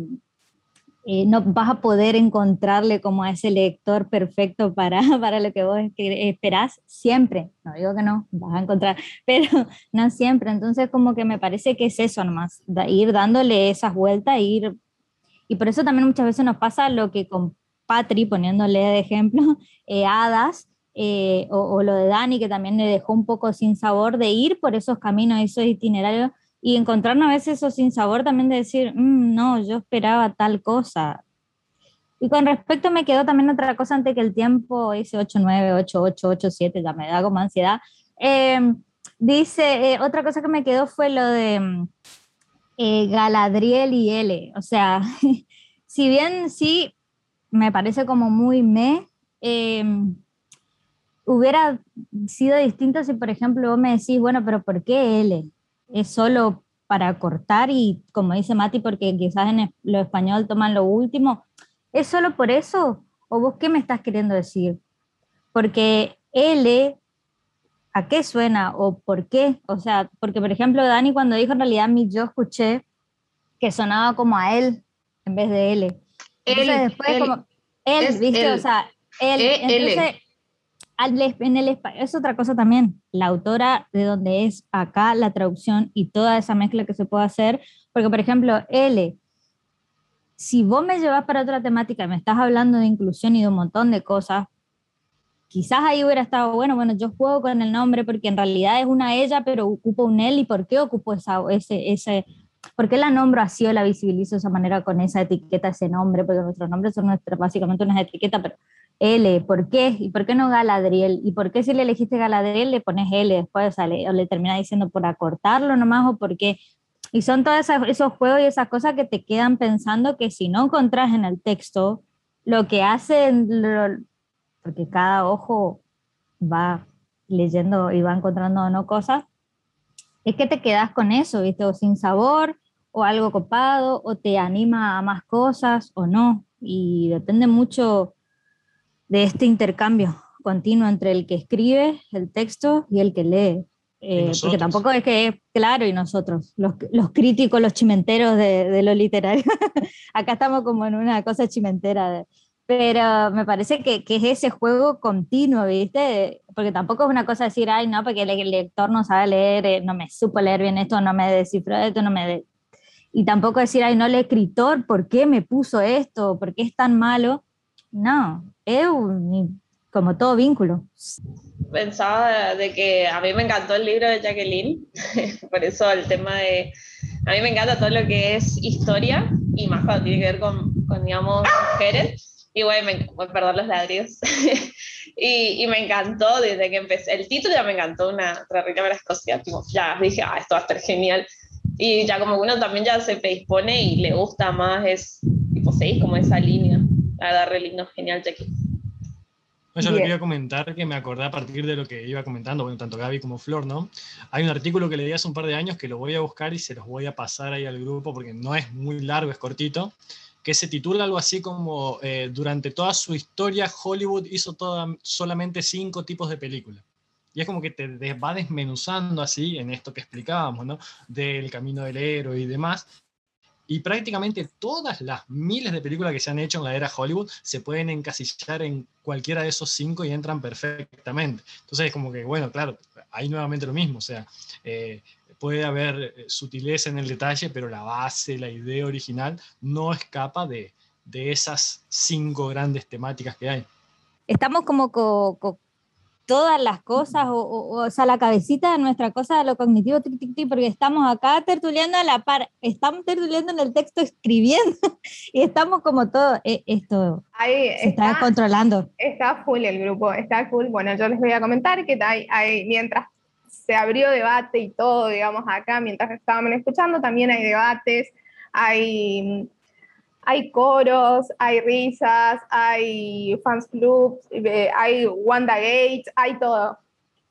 eh, no vas a poder encontrarle como a ese lector perfecto para, para lo que vos esperás siempre. No digo que no, vas a encontrar, pero no siempre. Entonces como que me parece que es eso nomás, ir dándole esas vueltas, ir... Y por eso también muchas veces nos pasa lo que con Patri, poniéndole de ejemplo, eh, Hadas, eh, o, lo de Dani, que también le dejó un poco sin sabor de ir por esos caminos, esos itinerarios, y encontrarnos a veces eso sin sabor también de decir, "Mm, no, yo esperaba tal cosa. Y con respecto me quedó también otra cosa antes que el tiempo, ese 8, 9, 8, 8, 8, 7, ya me da como ansiedad. Eh, dice, eh, otra cosa que me quedó fue lo de mm, eh, Galadriel y L. O sea, si bien sí me parece como muy me, eh, hubiera sido distinto si, por ejemplo, vos me decís, bueno, pero ¿por qué L? ¿Es solo para cortar y, como dice Mati, porque quizás en lo español toman lo último? ¿Es solo por eso? ¿O vos qué me estás queriendo decir? Porque L, ¿a qué suena? ¿O por qué? O sea, porque, por ejemplo, Dani cuando dijo en realidad mi yo escuché que sonaba como a él en vez de L. Entonces Él, después él, como él, ¿viste? O él. sea, él. E- L. Entonces, al en el es otra cosa también, la autora de donde es acá la traducción y toda esa mezcla que se puede hacer, porque por ejemplo, L, si vos me llevas para otra temática y me estás hablando de inclusión y de un montón de cosas, quizás ahí hubiera estado bueno, bueno, yo juego con el nombre porque en realidad es una ella, pero ocupo un él, ¿y por qué ocupo esa, ese, ese, por qué la nombro así o la visibilizo de esa manera con esa etiqueta, ese nombre? Porque nuestros nombres son nuestra, básicamente unas etiquetas, pero L, ¿por qué? ¿Y por qué no Galadriel? ¿Y por qué si le elegiste Galadriel le pones L después? O, sea, le, o le termina diciendo por acortarlo nomás o por qué. Y son todos esos juegos y esas cosas que te quedan pensando que si no encontrás en el texto, lo que hacen, porque cada ojo va leyendo y va encontrando no cosas, es que te quedas con eso, ¿viste? O sin sabor, o algo copado, o te anima a más cosas, o no. Y depende mucho de este intercambio continuo entre el que escribe el texto y el que lee. Eh, porque tampoco es que es claro, y nosotros, los, los críticos, los chimenteros de, de lo literario. Acá estamos como en una cosa chimentera. de- pero me parece que, que es ese juego continuo, ¿viste? Porque tampoco es una cosa decir, ay, no, porque el, el lector no sabe leer, eh, no me supo leer bien esto, no me descifró esto, no me... de-". Y tampoco decir, ay, no, el escritor, ¿por qué me puso esto? ¿Por qué es tan malo? No, es un- como todo vínculo. pensaba de que a mí me encantó el libro de Jacqueline, por eso el tema de, a mí me encanta todo lo que es historia y más cuando tiene que ver con, con digamos, mujeres. Y bueno, me, bueno, perdón los ladridos. y, y me encantó desde que empecé. El título ya me encantó, una reina de la Escocia. Tipo, ya dije, ah, esto va a estar genial. Y ya como uno también ya se predispone y le gusta más, es tipo, seguís como esa línea. La verdad, re lindo, genial, Jackie. Yo lo quería comentar que me acordé a partir de lo que iba comentando, bueno, tanto Gaby como Flor, ¿no? Hay un artículo que leí hace un par de años que lo voy a buscar y se los voy a pasar ahí al grupo porque no es muy largo, es cortito, que se titula algo así como eh, Durante toda su historia, Hollywood hizo toda, solamente cinco tipos de películas. Y es como que te va desmenuzando así en esto que explicábamos, ¿no? Del camino del héroe y demás. Y prácticamente todas las miles de películas que se han hecho en la era Hollywood se pueden encasillar en cualquiera de esos cinco y entran perfectamente. Entonces es como que, bueno, claro, hay nuevamente lo mismo, o sea, eh, puede haber eh, sutileza en el detalle, pero la base, la idea original no escapa de, de esas cinco grandes temáticas que hay. Estamos como co- co- todas las cosas, o, o, o sea, la cabecita de nuestra cosa de lo cognitivo, tic, tic, tic, porque estamos acá tertuleando a la par, estamos tertuleando en el texto, escribiendo, y estamos como todo, eh, esto Ahí se está, controlando. Está full el grupo, está full. Bueno, yo les voy a comentar que hay, hay, mientras se abrió debate y todo, digamos, acá, mientras estaban escuchando, también hay debates, hay hay coros, hay risas, hay fans clubs, eh, hay Wanda Gates, hay todo.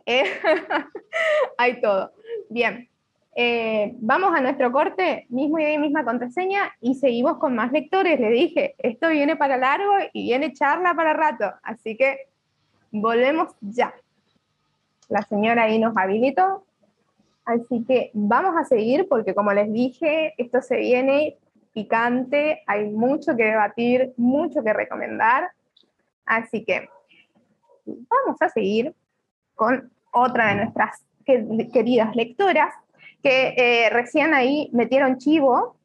Eh, hay todo. Bien, eh, vamos a nuestro corte, mismo y misma contraseña, y seguimos con más lectores. Le dije, esto viene para largo y viene charla para rato, así que volvemos ya. La señora ahí nos habilitó, así que vamos a seguir porque como les dije, esto se viene picante, hay mucho que debatir, mucho que recomendar. Así que vamos a seguir con otra de nuestras queridas lectoras, que eh, recién ahí metieron chivo,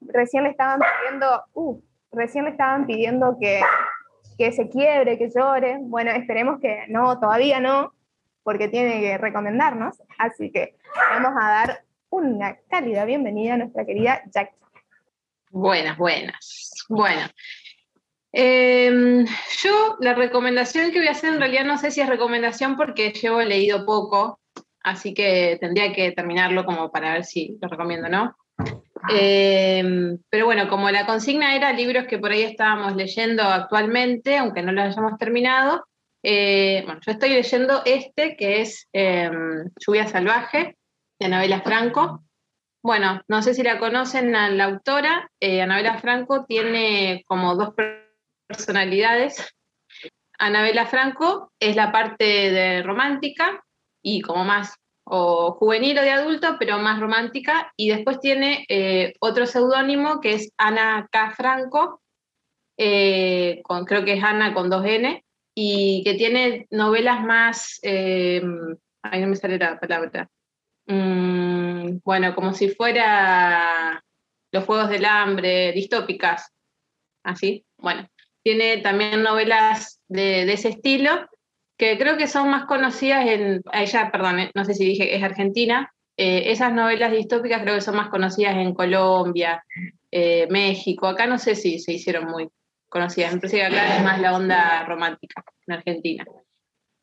recién le estaban pidiendo, uh, recién le estaban pidiendo que, que se quiebre, que llore. Bueno, esperemos que no, todavía no, porque tiene que recomendarnos. Así que vamos a dar una cálida bienvenida a nuestra querida Jack Buenas, buenas. Bueno, em, yo la recomendación que voy a hacer en realidad no sé si es recomendación porque llevo leído poco, así que tendría que terminarlo como para ver si lo recomiendo, ¿no? Em, pero bueno, como la consigna era libros que por ahí estábamos leyendo actualmente, aunque no los hayamos terminado, eh, bueno, yo estoy leyendo este que es em, Lluvia Salvaje, de Novela Franco. Bueno, no sé si la conocen a la autora, eh, Anabela Franco tiene como dos personalidades. Anabela Franco es la parte de romántica y como más o juvenil o de adulto, pero más romántica, y después tiene eh, otro seudónimo que es Ana K. Franco, creo que es Ana con dos N, y que tiene novelas más, ahí no me sale la palabra, Mm, bueno, como si fuera los Juegos del Hambre, distópicas, así. Bueno, tiene también novelas de, ese estilo, que creo que son más conocidas en, ella, perdón, eh, no sé si dije, es argentina, eh, esas novelas distópicas creo que son más conocidas en Colombia, eh, México, acá no sé si se hicieron muy conocidas, me parece que acá es más la onda romántica en Argentina.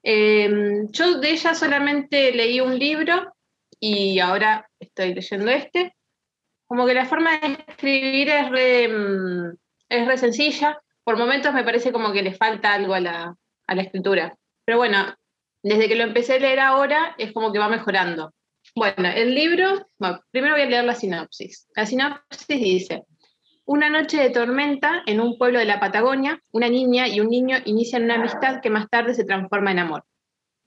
yo de ella solamente leí un libro y ahora estoy leyendo este. Como que la forma de escribir es re, mm, es re sencilla. Por momentos me parece como que le falta algo a la, a la escritura. Pero bueno, desde que lo empecé a leer ahora es como que va mejorando. Bueno, el libro, primero voy a leer la sinopsis. La sinopsis dice, una noche de tormenta en un pueblo de la Patagonia, una niña y un niño inician una amistad que más tarde se transforma en amor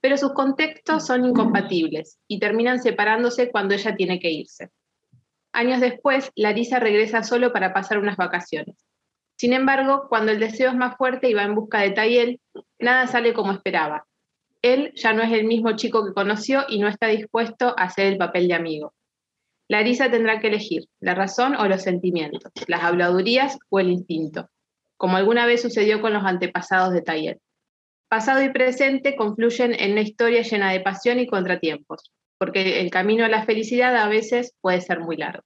pero sus contextos son incompatibles y terminan separándose cuando ella tiene que irse. Años después, Larisa regresa solo para pasar unas vacaciones. Sin embargo, cuando el deseo es más fuerte y va en busca de Tayel, nada sale como esperaba. Él ya no es el mismo chico que conoció y no está dispuesto a hacer el papel de amigo. Larisa tendrá que elegir la razón o los sentimientos, las habladurías o el instinto, como alguna vez sucedió con los antepasados de Tayel. Pasado y presente confluyen en una historia llena de pasión y contratiempos, porque el camino a la felicidad a veces puede ser muy largo.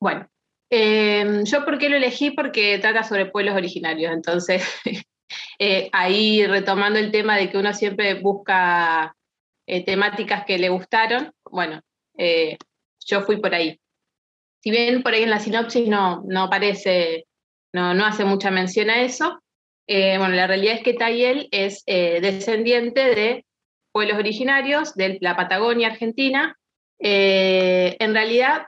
Bueno, em, yo por qué lo elegí porque trata sobre pueblos originarios, entonces eh, ahí retomando el tema de que uno siempre busca eh, temáticas que le gustaron, bueno, eh, yo fui por ahí. Si bien por ahí en la sinopsis no, no aparece, no, no hace mucha mención a eso, eh, bueno, la realidad es que Tayel es eh, descendiente de pueblos originarios de la Patagonia Argentina. Eh, en realidad,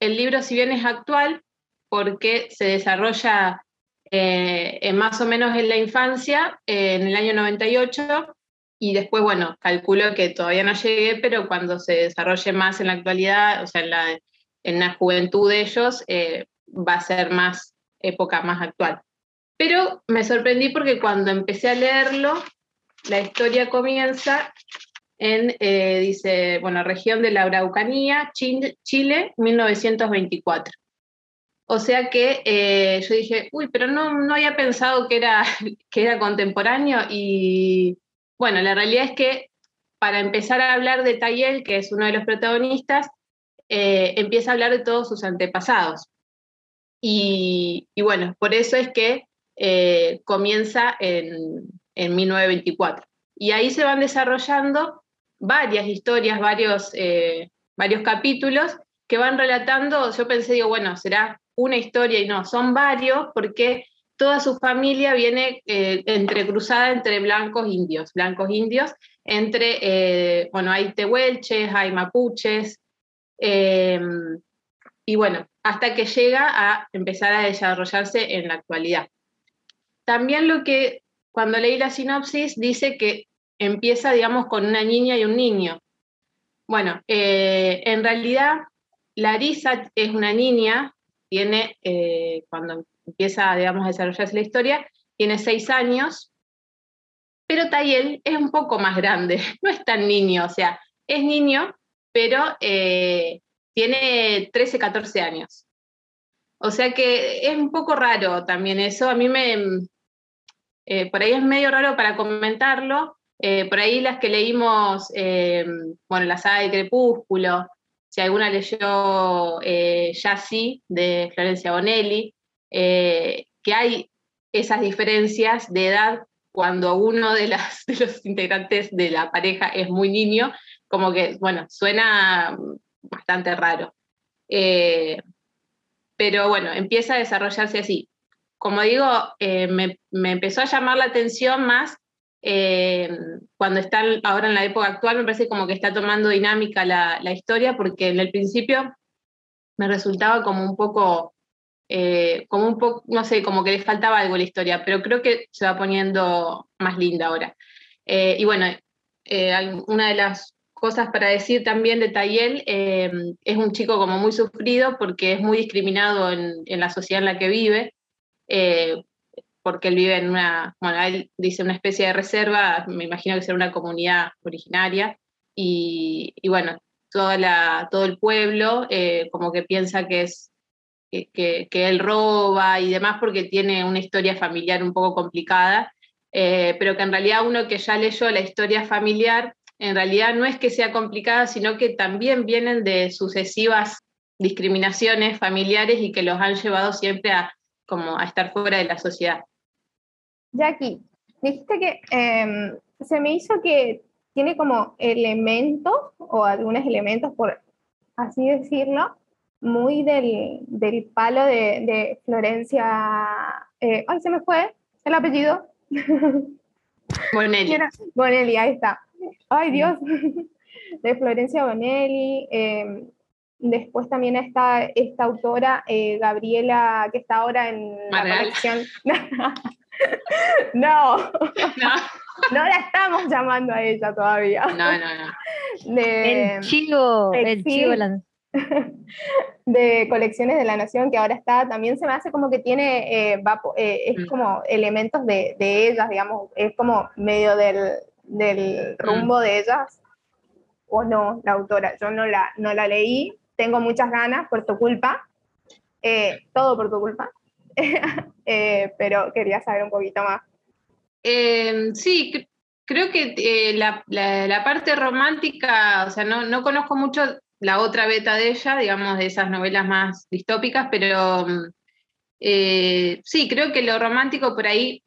el libro, si bien es actual, porque se desarrolla más o menos en la infancia, en el año 98, y después, bueno, calculo que todavía no llegué, pero cuando se desarrolle más en la actualidad, o sea, en la, en la juventud de ellos, va a ser más época más actual. Pero me sorprendí porque cuando empecé a leerlo, la historia comienza en, eh, dice, bueno, región de la Araucanía, Chile, 1924. O sea que eh, yo dije, uy, pero no, no había pensado que era, que era contemporáneo y, bueno, la realidad es que para empezar a hablar de Tayel, que es uno de los protagonistas, eh, empieza a hablar de todos sus antepasados. Y, bueno, por eso es que eh, comienza en, 1924. Y ahí se van desarrollando varias historias, varios, eh, varios capítulos que van relatando, yo pensé, digo, bueno, será una historia y no, son varios porque toda su familia viene entrecruzada entre blancos indios, blancos indios, entre, bueno, hay tehuelches, hay mapuches, Em, y bueno, hasta que llega a empezar a desarrollarse en la actualidad. También lo que, cuando leí la sinopsis, dice que empieza, digamos, con una niña y un niño. Bueno, eh, en realidad, Larisa es una niña, tiene, eh, cuando empieza, digamos, a desarrollarse la historia, tiene seis años, pero Tayel es un poco más grande, no es tan niño, o sea, es niño, pero eh, tiene 13, 14 años. O sea que es un poco raro también eso. A mí me, eh, por ahí es medio raro para comentarlo. Eh, por ahí las que leímos, bueno, la saga de Crepúsculo, si alguna leyó Ya sí, de Florencia Bonelli, que hay esas diferencias de edad cuando uno de, los integrantes de la pareja es muy niño como que, bueno, suena bastante raro. Eh, pero bueno, empieza a desarrollarse así. Como digo, eh, me, empezó a llamar la atención más eh, cuando está ahora en la época actual, me parece como que está tomando dinámica la, historia, porque en el principio me resultaba como un poco, como un poco, no sé, como que le faltaba algo a la historia, pero creo que se va poniendo más linda ahora. y bueno, una de las cosas para decir también de Tayel, eh, es un chico como muy sufrido porque es muy discriminado en, la sociedad en la que vive, eh, porque él vive en una, bueno, él dice una especie de reserva, me imagino que será una comunidad originaria, y, bueno, toda la, todo el pueblo eh, como que piensa que es que, que, él roba y demás porque tiene una historia familiar un poco complicada, pero que en realidad uno que ya leyó la historia familiar en realidad no es que sea complicada, sino que también vienen de sucesivas discriminaciones familiares y que los han llevado siempre a, como a estar fuera de la sociedad. Jackie, dijiste que em, se me hizo que tiene como elementos o algunos elementos, por así decirlo, muy del, palo de, Florencia. Eh, ay, se me fue el apellido. Bonelli. Bonelli, ahí está. Ay, Dios. De Florencia Bonelli. Em, después también está esta autora, eh, Gabriela, que está ahora en la colección. no. no. No la estamos llamando a ella todavía. No, no, no. De, el chivo, el chivo. De colecciones de la Nación, que ahora está, también se me hace como que tiene, eh, eh, es mm. como elementos de, de ellas, digamos, es como medio del, del mm. rumbo de ellas, o no, la autora. Yo no la, no la leí, tengo muchas ganas por tu culpa, eh, todo por tu culpa, eh, pero quería saber un poquito más. Em, sí, creo que eh, la, la, parte romántica, o sea, no, no conozco mucho la otra beta de ella, digamos, de esas novelas más distópicas, pero mm, sí, creo que lo romántico por ahí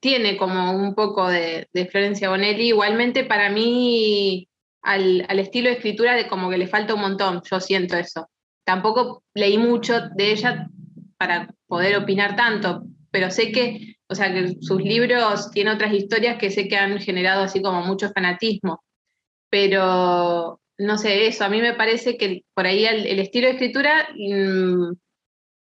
tiene como un poco de, Florencia Bonelli. Igualmente para mí al, estilo de escritura de como que le falta un montón, yo siento eso. Tampoco leí mucho de ella para poder opinar tanto, pero sé que, o sea, que sus libros tienen otras historias que sé que han generado así como mucho fanatismo. Pero no sé, eso, a mí me parece que por ahí el, estilo de escritura mm,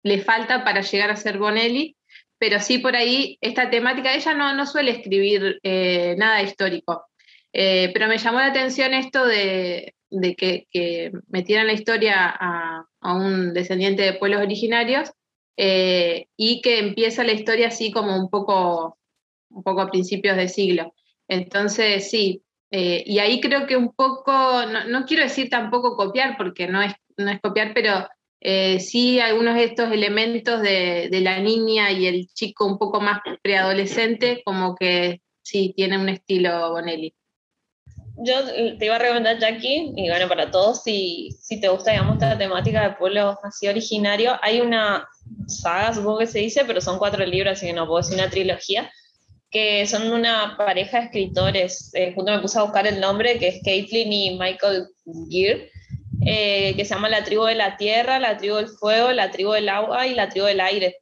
le falta para llegar a ser Bonelli, pero sí por ahí esta temática, ella no, no suele escribir eh, nada histórico, eh, pero me llamó la atención esto de, que, que, metieran la historia a, un descendiente de pueblos originarios eh, y que empieza la historia así como un poco, un poco a principios de siglo. Entonces, sí, y ahí creo que un poco, no, no, quiero decir tampoco copiar, porque no es, no es copiar, pero eh, sí algunos de estos elementos de, la niña y el chico un poco más preadolescente, como que sí, tiene un estilo Bonelli. Yo te iba a recomendar, Jackie, y bueno, para todos, si, si te gusta, digamos, esta temática de pueblos así originarios, hay una saga, supongo que se dice, pero son cuatro libros, así que no puedo decir una trilogía, que son una pareja de escritores, eh, junto me puse a buscar el nombre, que es Caitlin y Michael Gear, eh, que se llama La tribu de la tierra, la tribu del fuego, la tribu del agua y la tribu del aire.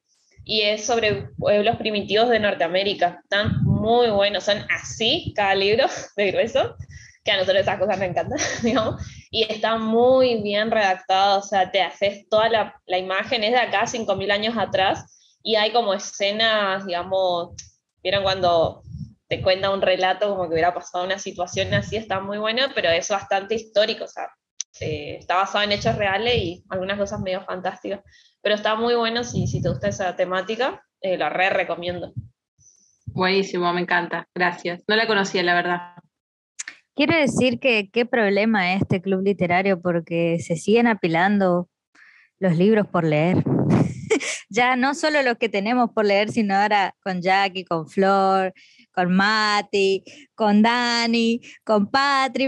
Y es sobre pueblos primitivos de Norteamérica. Están muy buenos, son así cada libro de grueso que a nosotros esas cosas me encantan, digamos, y está muy bien redactado, o sea, te haces toda la, la imagen, es de acá 5.000 años atrás, y hay como escenas, digamos, vieron cuando te cuenta un relato como que hubiera pasado una situación así, está muy buena, pero es bastante histórico, o sea, eh, está basado en hechos reales y algunas cosas medio fantásticas, pero está muy bueno si, si te gusta esa temática, eh, la re recomiendo. Buenísimo, me encanta, gracias. No la conocía, la verdad. Quiero decir que qué problema es este club literario porque se siguen apilando los libros por leer. Ya no solo los que tenemos por leer, sino ahora con Jackie, con Flor, con Mati, con Dani, con Patri.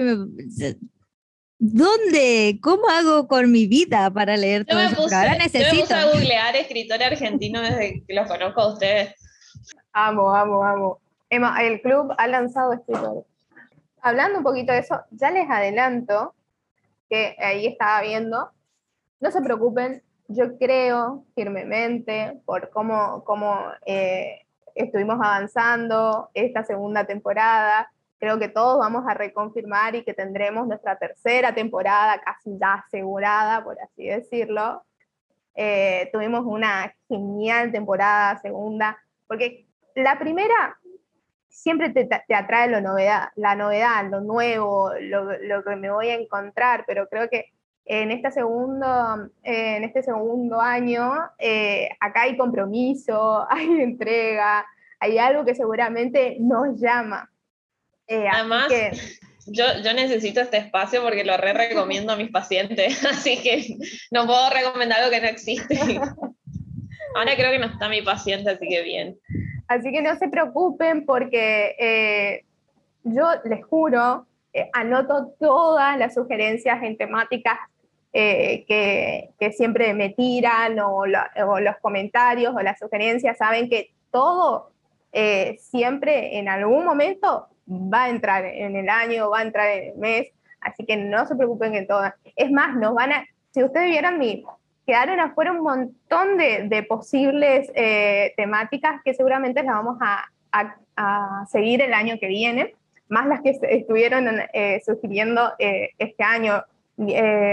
¿Dónde? ¿Cómo hago con mi vida para leer todo eso? ahora necesito. Yo me puse a googlear escritor argentino desde que los conozco a ustedes. Amo, amo, amo. Emma, el club ha lanzado escritores hablando un poquito de eso, ya les adelanto que ahí estaba viendo, no se preocupen, yo creo firmemente por cómo, cómo eh, estuvimos avanzando esta segunda temporada, creo que todos vamos a reconfirmar y que tendremos nuestra tercera temporada casi ya asegurada, por así decirlo. Eh, tuvimos una genial temporada segunda, porque la primera siempre te, atrae lo novedad, la novedad, lo nuevo, lo, que me voy a encontrar, pero creo que en este segundo, en este segundo año, eh, acá hay compromiso, hay entrega, hay algo que seguramente nos llama. Eh, Además, yo, yo necesito este espacio porque lo re recomiendo a mis pacientes, así que no puedo recomendar algo que no existe. Ahora creo que no está mi paciente, así que bien. Así que no se preocupen porque eh, yo les juro, eh, anoto todas las sugerencias en temáticas eh, que, siempre me tiran o, los comentarios o las sugerencias. Saben que todo siempre en algún momento va a entrar en el año, va a entrar en el mes. Así que no se preocupen en todas. Es más, nos van a, si ustedes vieran mi, quedaron afuera un montón de, posibles eh, temáticas que seguramente las vamos a, seguir el año que viene, más las que estuvieron eh, sugiriendo eh, este año.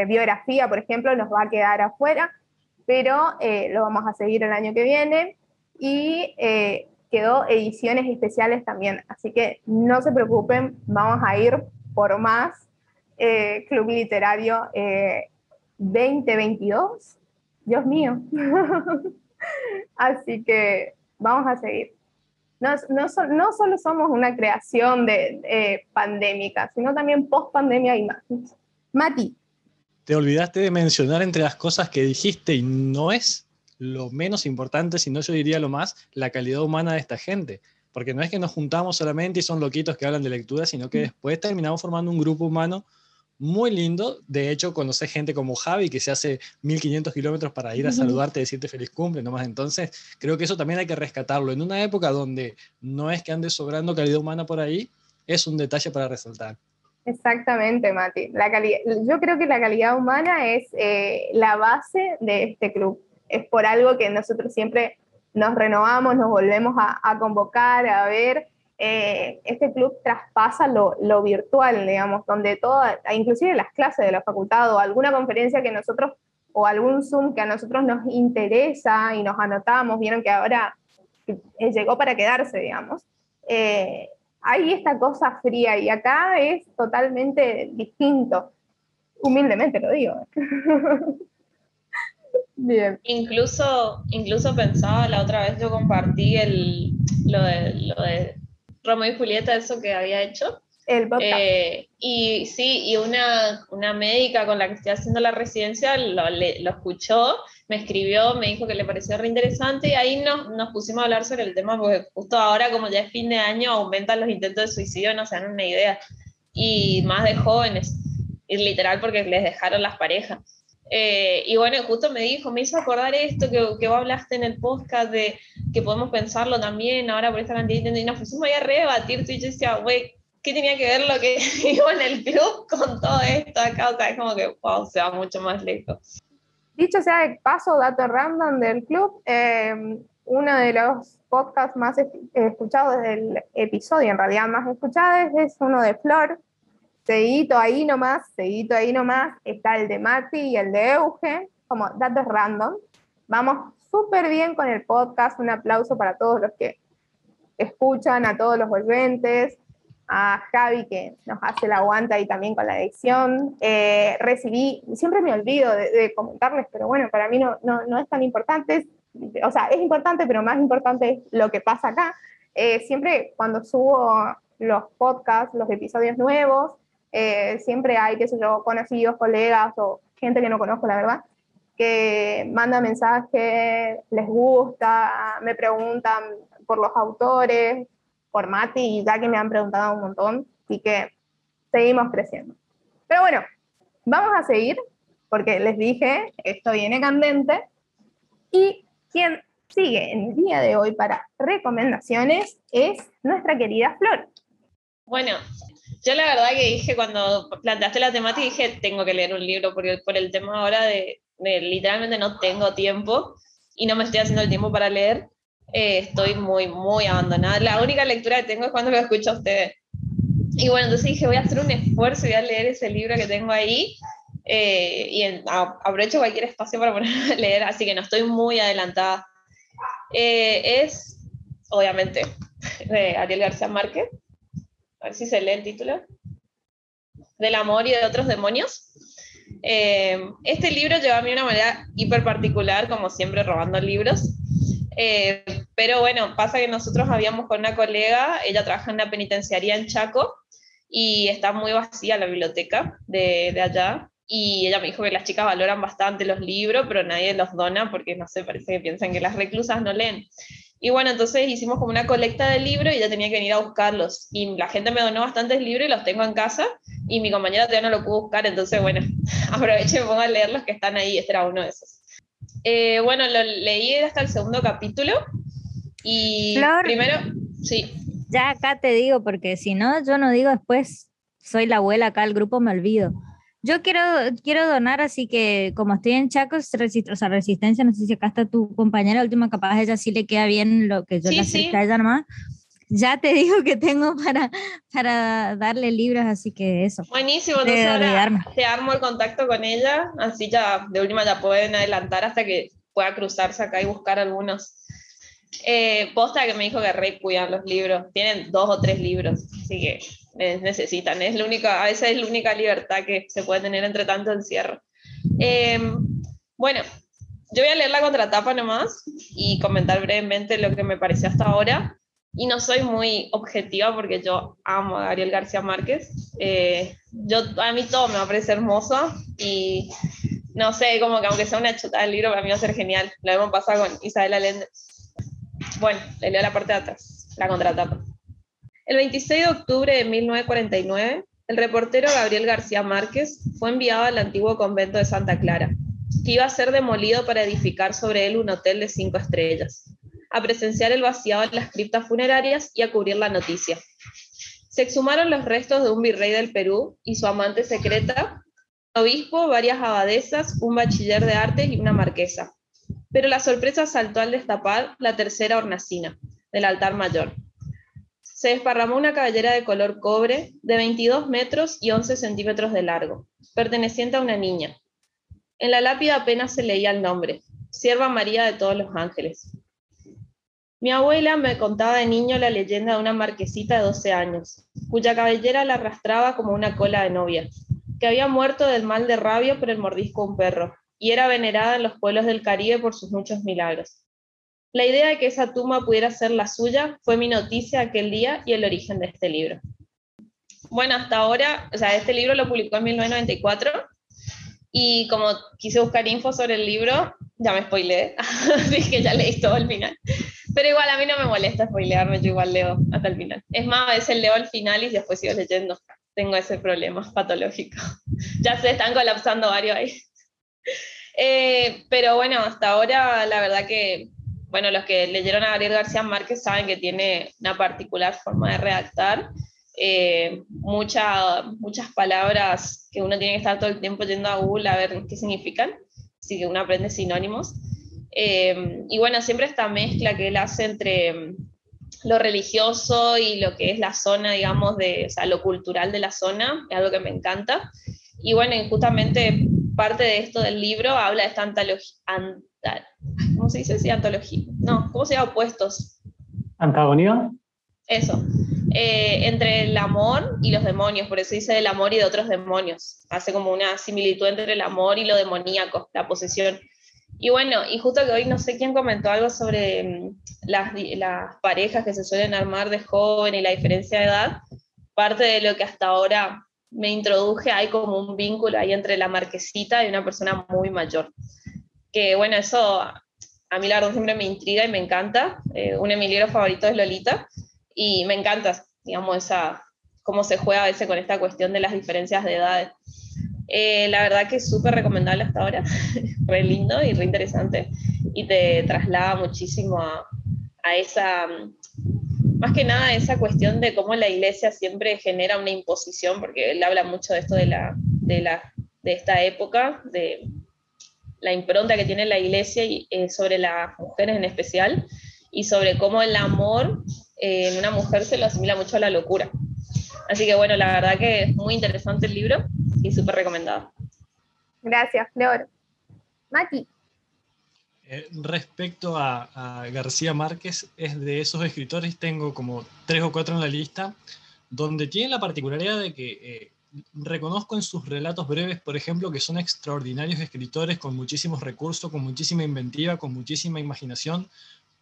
Biografía, por ejemplo, nos va a quedar afuera, pero lo vamos a seguir el año que viene. Y quedó ediciones especiales también, así que no se preocupen, vamos a ir por más Club Literario 2022 Dios mío. Así que vamos a seguir. No, solo somos una creación de, pandémica, sino también post pandemia y más. Mati. Te olvidaste de mencionar entre las cosas que dijiste y no es lo menos importante, sino yo diría lo más, la calidad humana de esta gente. Porque no es que nos juntamos solamente y son loquitos que hablan de lectura, sino que mm. después terminamos formando un grupo humano muy lindo. De hecho, conocer gente como Javi, que se hace 1500 kilómetros para ir a saludarte, decirte feliz cumple, nomás. Entonces, creo que eso también hay que rescatarlo. En una época donde no es que ande sobrando calidad humana por ahí, es un detalle para resaltar. Exactamente, Mati. La calidad, yo creo que la calidad humana es eh, la base de este club. Es por algo que nosotros siempre nos renovamos, nos volvemos a, a convocar, a ver eh, este club traspasa lo, lo, virtual, digamos, donde toda, inclusive las clases de la facultad o alguna conferencia que nosotros, o algún Zoom que a nosotros nos interesa y nos anotamos, vieron que ahora eh, llegó para quedarse, digamos. Eh, hay esta cosa fría y acá es totalmente distinto. Humildemente lo digo. Bien. Incluso, incluso pensaba la otra vez, yo compartí el, lo, de, lo de Romeo y Julieta, eso que había hecho. El. Eh, y sí, y una, una médica con la que estoy haciendo la residencia lo, escuchó, me escribió, me dijo que le pareció re interesante y ahí nos, nos pusimos a hablar sobre el tema porque justo ahora, como ya es fin de año, aumentan los intentos de suicidio, no se dan una idea. Y más de jóvenes, y literal porque les dejaron las parejas. Eh, y bueno, justo me dijo, me hizo acordar esto que, que vos hablaste en el podcast de que podemos pensarlo también ahora por esta cantidad de y nos pusimos ahí a rebatir, y yo decía, güey, ¿qué tenía que ver lo que digo en el club con todo esto acá? O sea, es como que, wow, se va mucho más lejos. Dicho sea de paso, dato random del club, eh, uno de los podcasts más es- escuchados del episodio, en realidad más escuchados, es uno de Flor. Seguidito ahí nomás, seguidito ahí nomás, está el de Mati y el de Euge, como datos random. Vamos súper bien con el podcast, un aplauso para todos los que escuchan, a todos los volventes, a Javi que nos hace la aguanta y también con la edición. Eh, recibí, siempre me olvido de, de comentarles, pero bueno, para mí no, no, no es tan importante, o sea, es importante, pero más importante es lo que pasa acá. Eh, siempre cuando subo los podcasts, los episodios nuevos, eh, siempre hay, qué sé yo, conocidos, colegas o gente que no conozco, la verdad, que manda mensajes, les gusta, me preguntan por los autores, por Mati y ya que me han preguntado un montón, así que seguimos creciendo. Pero bueno, vamos a seguir, porque les dije, esto viene candente, y quien sigue en el día de hoy para recomendaciones es nuestra querida Flor. Bueno, yo la verdad que dije cuando planteaste la temática, dije, tengo que leer un libro porque por el tema ahora de, de literalmente no tengo tiempo y no me estoy haciendo el tiempo para leer. Eh, estoy muy, muy abandonada. La única lectura que tengo es cuando lo escucho a ustedes. Y bueno, entonces dije, voy a hacer un esfuerzo y voy a leer ese libro que tengo ahí. eh, y en- a- aprovecho cualquier espacio para ponerme a leer, así que no estoy muy adelantada. Eh, es, obviamente, de Ariel García Márquez. A ver si se lee el título. Del amor y de otros demonios. Eh, este libro lleva a mí una manera hiper particular, como siempre, robando libros. Eh, pero bueno, pasa que nosotros habíamos con una colega, ella trabaja en una penitenciaría en Chaco y está muy vacía la biblioteca de, de allá. Y ella me dijo que las chicas valoran bastante los libros, pero nadie los dona porque, no sé, parece que piensan que las reclusas no leen. Y bueno, entonces hicimos como una colecta de libros y ella tenía que venir a buscarlos. Y la gente me donó bastantes libros y los tengo en casa. Y mi compañera todavía no lo pudo buscar, entonces bueno, aprovecho y pongo a leer los que están ahí. Este era uno de esos. Eh, bueno, lo leí hasta el segundo capítulo. Y Flor. primero, sí, Ya acá te digo, porque si no, yo no digo después, soy la abuela acá, el grupo me olvido. Yo quiero, quiero donar, así que como estoy en Chaco, es resist- o sea, Resistencia, no sé si acá está tu compañera última, capaz ella sí le queda bien lo que yo Sí, le sí. a ella nomás. Ya te digo que tengo para, para darle libros, así que eso. buenísimo. De Entonces ahora te armo el contacto con ella, así ya de última ya pueden adelantar hasta que pueda cruzarse acá y buscar algunos. Eh, posta que me dijo que re cuidan los libros, tienen dos o tres libros, así que necesitan, es la única, a veces es la única libertad que se puede tener entre tanto encierro. Eh, bueno, yo voy a leer la contratapa nomás y comentar brevemente lo que me pareció hasta ahora. Y no soy muy objetiva porque yo amo a Gabriel García Márquez. Eh, yo, a mí todo me parecer hermoso y no sé, como que aunque sea una chutada del libro, para mí va a ser genial. Lo hemos pasado con Isabel Allende. Bueno, le leo la parte de atrás, la contratapa. El 26 de octubre de 1949, el reportero Gabriel García Márquez fue enviado al antiguo convento de Santa Clara, que iba a ser demolido para edificar sobre él un hotel de cinco estrellas, a presenciar el vaciado en las criptas funerarias y a cubrir la noticia. Se exhumaron los restos de un virrey del Perú y su amante secreta, un obispo, varias abadesas, un bachiller de artes y una marquesa. Pero la sorpresa saltó al destapar la tercera hornacina del altar mayor. Se desparramó una cabellera de color cobre de 22 metros y 11 centímetros de largo, perteneciente a una niña. En la lápida apenas se leía el nombre, Sierva María de todos los ángeles. Mi abuela me contaba de niño la leyenda de una marquesita de 12 años, cuya cabellera la arrastraba como una cola de novia, que había muerto del mal de rabia por el mordisco de un perro, y era venerada en los pueblos del Caribe por sus muchos milagros. La idea de que esa tumba pudiera ser la suya fue mi noticia aquel día y el origen de este libro. bueno, hasta ahora, o sea, este libro lo publicó en 1994 y como quise buscar info sobre el libro, ya me spoileé, así que ya leí todo el final. Pero igual a mí no me molesta spoilearme, yo igual leo hasta el final. Es más, a veces leo el final y después sigo leyendo. Tengo ese problema patológico. ya se están colapsando varios ahí. Eh, pero bueno, hasta ahora la verdad que, bueno, los que leyeron a Gabriel García Márquez saben que tiene una particular forma de redactar. Eh, muchas palabras que uno tiene que estar todo el tiempo yendo a Google a ver qué significan, que uno aprende sinónimos. Eh, y bueno, siempre esta mezcla que él hace entre lo religioso y lo que es la zona, digamos, de, o sea, lo cultural de la zona, es algo que me encanta. Y bueno, justamente parte de esto del libro habla de esta antología, ¿cómo se dice? Sí, antología. No, ¿cómo se llama? Opuestos. ¿Antagonía? Eso. Eh, entre el amor y los demonios, por eso dice el amor y de otros demonios. Hace como una similitud entre el amor y lo demoníaco, la posesión. Y bueno, y justo que hoy no sé quién comentó algo sobre mm, las, las parejas que se suelen armar de joven y la diferencia de edad, parte de lo que hasta ahora me introduje, hay como un vínculo ahí entre la marquesita y una persona muy mayor. Que bueno, eso a mí la verdad siempre me intriga y me encanta. Eh, uno de es Lolita y me encanta, digamos, esa, cómo se juega a veces con esta cuestión de las diferencias de edades. Eh, la verdad que es súper recomendable hasta ahora, re lindo y re interesante y te traslada muchísimo a, a esa, más que nada esa cuestión de cómo la iglesia siempre genera una imposición, porque él habla mucho de esto de, la, de, la, de esta época, de la impronta que tiene la iglesia y, eh, sobre las mujeres en especial, y sobre cómo el amor eh, en una mujer se lo asimila mucho a la locura. Así que bueno, la verdad que es muy interesante el libro y súper recomendado. Gracias, Flor. Mati. Eh, respecto a, García Márquez, es de esos escritores, tengo como tres o cuatro en la lista, donde tiene la particularidad de que eh, reconozco en sus relatos breves, por ejemplo, que son extraordinarios escritores con muchísimos recursos, con muchísima inventiva, con muchísima imaginación,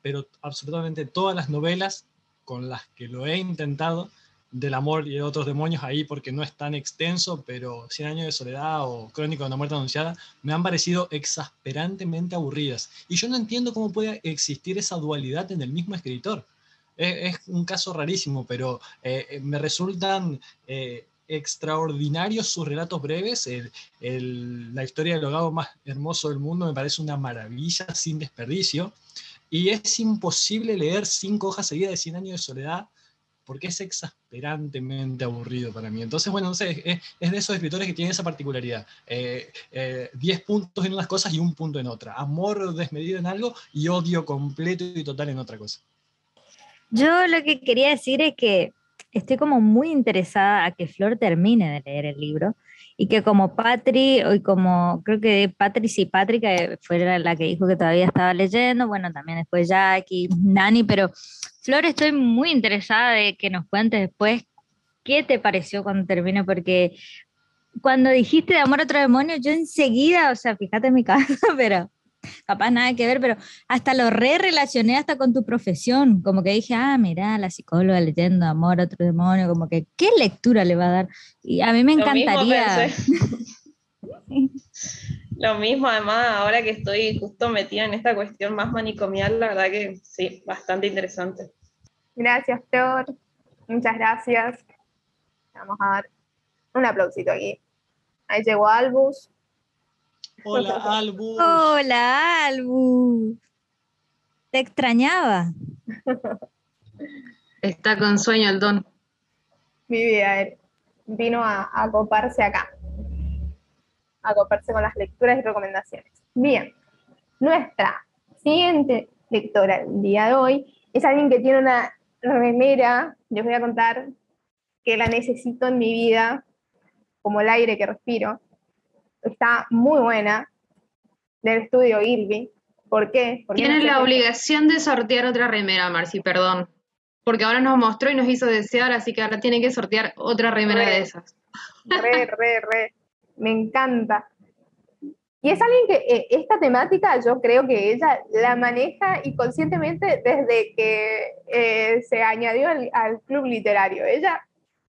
pero absolutamente todas las novelas con las que lo he intentado del amor y de otros demonios ahí porque no es tan extenso, pero Cien años de soledad o Crónico de una muerte anunciada me han parecido exasperantemente aburridas. Y yo no entiendo cómo puede existir esa dualidad en el mismo escritor. Es, un caso rarísimo, pero eh, eh, me resultan eh, extraordinarios sus relatos breves. la historia del hogado más hermoso del mundo me parece una maravilla sin desperdicio. Y es imposible leer cinco hojas seguidas de Cien años de soledad porque es exasperantemente aburrido para mí. Entonces, bueno, no sé, es, de esos escritores que tienen esa particularidad. Eh, eh, diez puntos en unas cosas y un punto en otra. Amor desmedido en algo y odio completo y total en otra cosa. Yo lo que quería decir es que estoy como muy interesada a que Flor termine de leer el libro y que como Patri, y como creo que Patri, sí, Patri, que fue la que dijo que todavía estaba leyendo, bueno, también después Jackie, Nani, pero Flor, estoy muy interesada de que nos cuentes después qué te pareció cuando termine, porque cuando dijiste de amor a otro demonio, yo enseguida, o sea, fíjate en mi casa, pero capaz nada que ver, pero hasta lo re relacioné hasta con tu profesión, como que dije, ah, mira, la psicóloga leyendo amor a otro demonio, como que, ¿qué lectura le va a dar? Y a mí me encantaría. Lo mismo, además, ahora que estoy justo metida en esta cuestión más manicomial, la verdad que sí, bastante interesante. Gracias, Flor. Muchas gracias. Vamos a dar un aplausito aquí. Ahí llegó Albus. Hola, Albus. Hola, Albus. Te extrañaba. Está con sueño el don. Mi vida, vino a, a acoparse acá acoparse con las lecturas y recomendaciones. Bien, nuestra siguiente lectora el día de hoy es alguien que tiene una remera, les voy a contar que la necesito en mi vida, como el aire que respiro. Está muy buena, del estudio Irby. ¿Por qué? Porque Tienes la obligación de sortear otra remera, Marci, perdón. Porque ahora nos mostró y nos hizo desear, así que ahora tiene que sortear otra remera de esas. Re, re, re me encanta. Y es alguien que eh, esta temática yo creo que ella la maneja y conscientemente desde que eh, se añadió al, club literario. Ella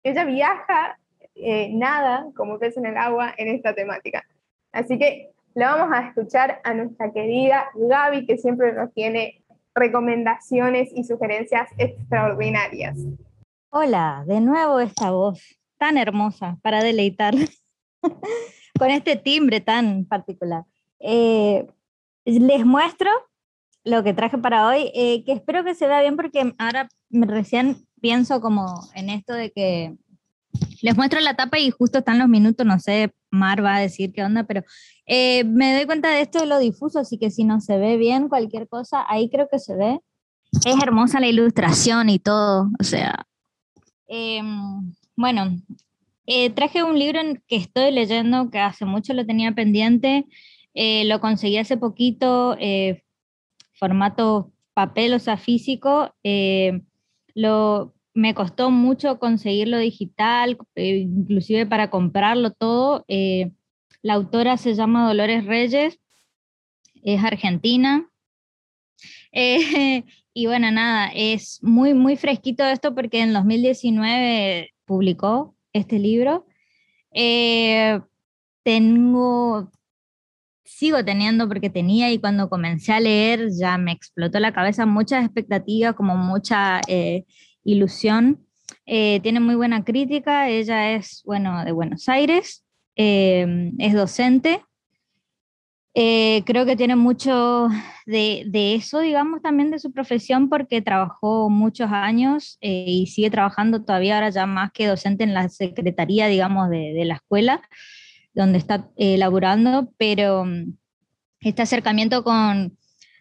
ella viaja, eh, nada como pez en el agua en esta temática. Así que le vamos a escuchar a nuestra querida Gaby, que siempre nos tiene recomendaciones y sugerencias extraordinarias. Hola, de nuevo esta voz tan hermosa para deleitar con este timbre tan particular. Eh, les muestro lo que traje para hoy, eh, que espero que se vea bien porque ahora recién pienso como en esto de que les muestro la tapa y justo están los minutos, no sé, Mar va a decir qué onda, pero eh, me doy cuenta de esto de lo difuso, así que si no se ve bien cualquier cosa, ahí creo que se ve. Es hermosa la ilustración y todo, o sea. Em, bueno, eh, traje un libro que estoy leyendo, que hace mucho lo tenía pendiente, eh, lo conseguí hace poquito, formato papel, o sea, físico. lo, me costó mucho conseguirlo digital, eh, inclusive para comprarlo todo. Eh, la autora se llama Dolores Reyes, es argentina. Eh, y bueno, nada, es muy, muy fresquito esto porque en 2019 publicó este libro. tengo, sigo teniendo porque tenía y cuando comencé a leer ya me explotó la cabeza muchas expectativas, como mucha Ilusión. Eh, tiene muy buena crítica, ella es, bueno, de Buenos Aires, eh, es docente. Eh, creo que tiene mucho de, de, eso, digamos, también de su profesión, porque trabajó muchos años y sigue trabajando todavía ahora ya más que docente en la secretaría, digamos, de, la escuela, donde está laburando, pero mm, este acercamiento con,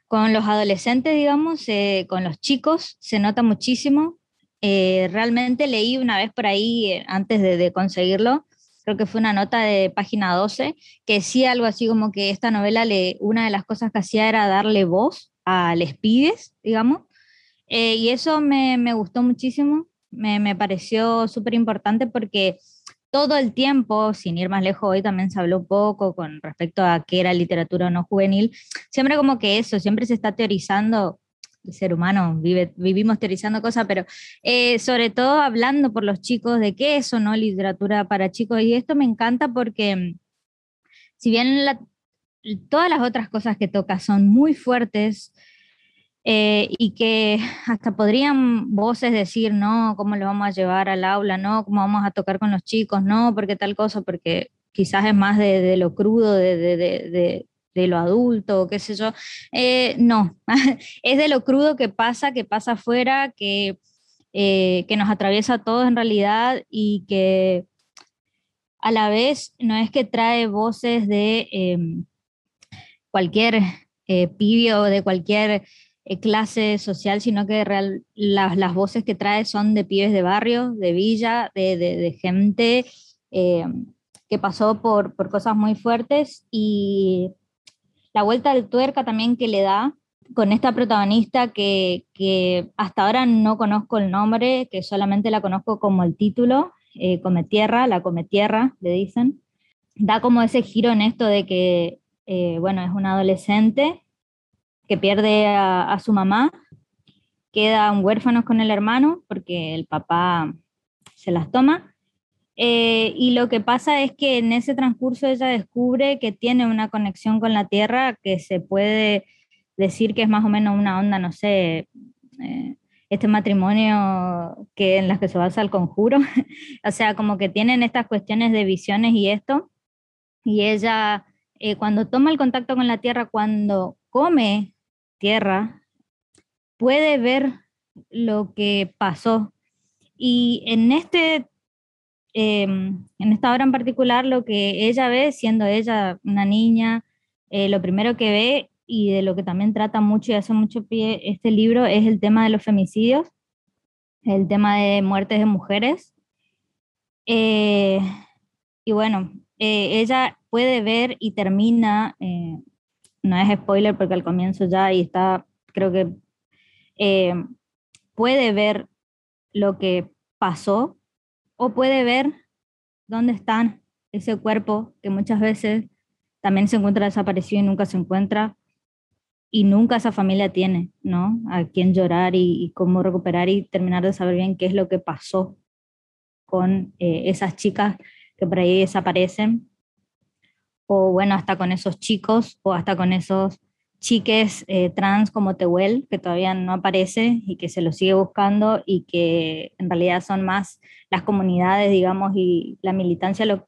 con los adolescentes, digamos, con los chicos, se nota muchísimo. Eh, realmente leí una vez por ahí, eh, antes de, conseguirlo, creo que fue una nota de página 12, que decía algo así como que esta novela, le, una de las cosas que hacía era darle voz a les pibes, digamos, eh, y eso me, me, gustó muchísimo, me, me pareció súper importante porque todo el tiempo, sin ir más lejos, hoy también se habló poco con respecto a qué era literatura no juvenil, siempre como que eso, siempre se está teorizando el ser humano vive, vivimos teorizando cosas, pero eh, sobre todo hablando por los chicos de qué es o no literatura para chicos. Y esto me encanta porque si bien todas las otras cosas que toca son muy fuertes eh, y que hasta podrían voces decir, no, ¿cómo lo vamos a llevar al aula? No, ¿cómo vamos a tocar con los chicos? No, porque tal cosa, porque quizás es más de, lo crudo, de, de, de lo adulto, qué sé yo. Eh, no, es de lo crudo que pasa, que pasa afuera, que, eh, que nos atraviesa a todos en realidad y que a la vez no es que trae voces de em, cualquier eh, pibio, de cualquier clase social, sino que real, las, voces que trae son de pibes de barrio, de villa, de, de gente em, que pasó por, por, cosas muy fuertes y la vuelta de tuerca también que le da con esta protagonista que, que, hasta ahora no conozco el nombre, que solamente la conozco como el título, eh, Come Tierra, la Come Tierra, le dicen. Da como ese giro en esto de que, eh, bueno, es una adolescente que pierde a, a su mamá, quedan huérfanos con el hermano porque el papá se las toma eh, y lo que pasa es que en ese transcurso ella descubre que tiene una conexión con la Tierra que se puede decir que es más o menos una onda, no sé, eh, este matrimonio que en las que se basa el conjuro, o sea, como que tienen estas cuestiones de visiones y esto, y ella eh, cuando toma el contacto con la Tierra, cuando come tierra, puede ver lo que pasó. Y en este Em, en esta obra en particular, lo que ella ve, siendo ella una niña, eh, lo primero que ve y de lo que también trata mucho y hace mucho pie este libro es el tema de los femicidios, el tema de muertes de mujeres. Eh, y bueno, eh, ella puede ver y termina, no es spoiler porque al comienzo ya y está, creo que puede ver lo que pasó o puede ver dónde está ese cuerpo que muchas veces también se encuentra desaparecido y nunca se encuentra y nunca esa familia tiene, ¿no? A quién llorar y, cómo recuperar y terminar de saber bien qué es lo que pasó con eh, esas chicas que por ahí desaparecen, o bueno, hasta con esos chicos, o hasta con esos chiques eh, trans como Tehuel, que todavía no aparece y que se lo sigue buscando y que en realidad son más las comunidades, digamos, y la militancia lo,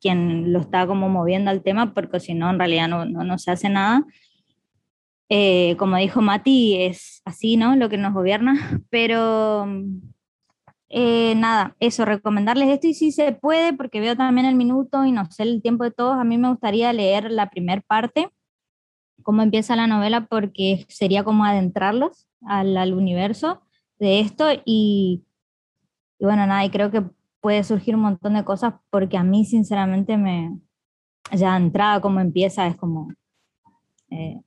quien lo está como moviendo al tema, porque si no, en realidad no, no, se hace nada. Eh, como dijo Mati, es así, ¿no? Lo que nos gobierna, pero eh, nada, eso, recomendarles esto y si se puede, porque veo también el minuto y no sé el tiempo de todos, a mí me gustaría leer la primera parte, cómo empieza la novela, porque sería como adentrarlos al, universo de esto y, y, bueno, nada, y creo que puede surgir un montón de cosas porque a mí sinceramente me, ya entrada como empieza, es como... Eh,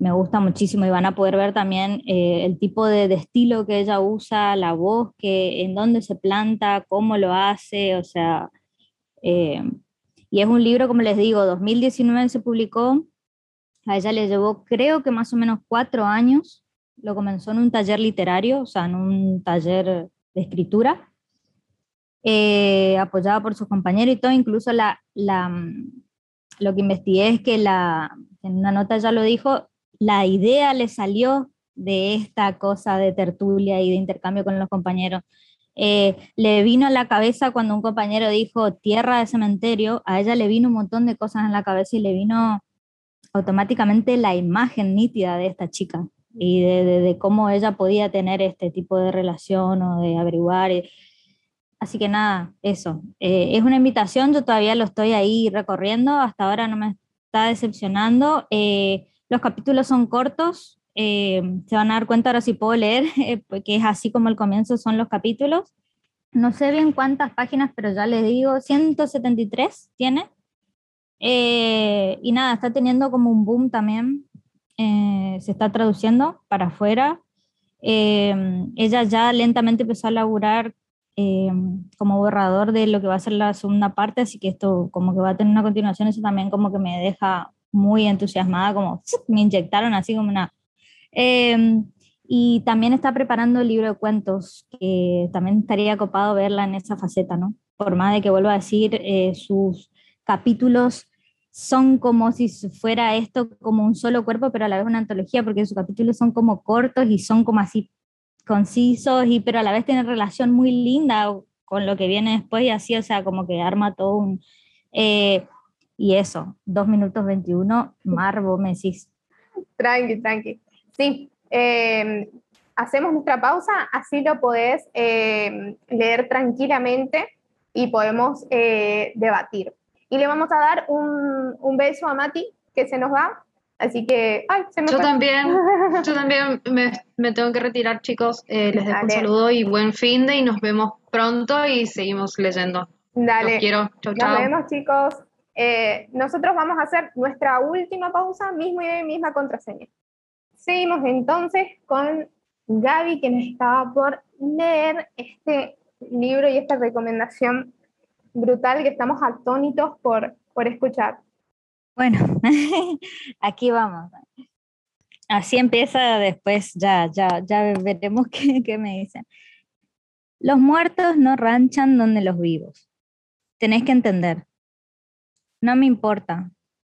me gusta muchísimo y van a poder ver también eh, el tipo de, estilo que ella usa, la voz, que, en dónde se planta, cómo lo hace, o sea, eh, y es un libro, como les digo, 2019 se publicó, a ella le llevó creo que más o menos cuatro años, lo comenzó en un taller literario, o sea, en un taller de escritura, eh, apoyada por sus compañeros y todo, incluso la, la, lo que investigué es que la, en una nota ya lo dijo, la idea le salió de esta cosa de tertulia y de intercambio con los compañeros. Eh, le vino a la cabeza cuando un compañero dijo tierra de cementerio, a ella le vino un montón de cosas en la cabeza y le vino automáticamente la imagen nítida de esta chica y de, cómo ella podía tener este tipo de relación o de averiguar. Así que nada, eso. Eh, es una invitación, yo todavía lo estoy ahí recorriendo, hasta ahora no me está decepcionando. Eh, los capítulos son cortos, eh, se van a dar cuenta ahora si puedo leer, eh, porque es así como el comienzo son los capítulos. No sé bien cuántas páginas, pero ya les digo, 173 tiene. Eh, y nada, está teniendo como un boom también. se está traduciendo para afuera. ella ya lentamente empezó a laburar como borrador de lo que va a ser la segunda parte, así que esto como que va a tener una continuación, eso también como que me deja muy entusiasmada, como me inyectaron así como una... Y también está preparando el libro de cuentos, que también estaría copado verla en esa faceta, ¿no? Por más de que vuelva a decir, eh, sus capítulos son como si fuera esto como un solo cuerpo, pero a la vez una antología, porque sus capítulos son como cortos y son como así concisos, y, pero a la vez tienen relación muy linda con lo que viene después y así, o sea, como que arma todo un... Eh, y eso, 2 minutos 21, Marvo, me decís. Tranqui, tranqui. Sí, em, hacemos nuestra pausa, así lo podés em, leer tranquilamente y podemos eh, debatir. Y le vamos a dar un, un, beso a Mati, que se nos va. Así que, ay, se me Yo también, yo también me, me, tengo que retirar, chicos. Eh, les dejo un saludo y buen fin de y nos vemos pronto y seguimos leyendo. Dale. Los quiero. Chau, chau. Nos vemos, chicos. Eh, nosotros vamos a hacer nuestra última pausa, mismo y misma contraseña. Seguimos entonces con Gaby, que nos estaba por leer este libro y esta recomendación brutal que estamos atónitos por, por escuchar. Bueno, aquí vamos. Así empieza después, ya, ya, ya veremos qué, qué me dicen. Los muertos no ranchan donde los vivos. Tenés que entender, no me importa.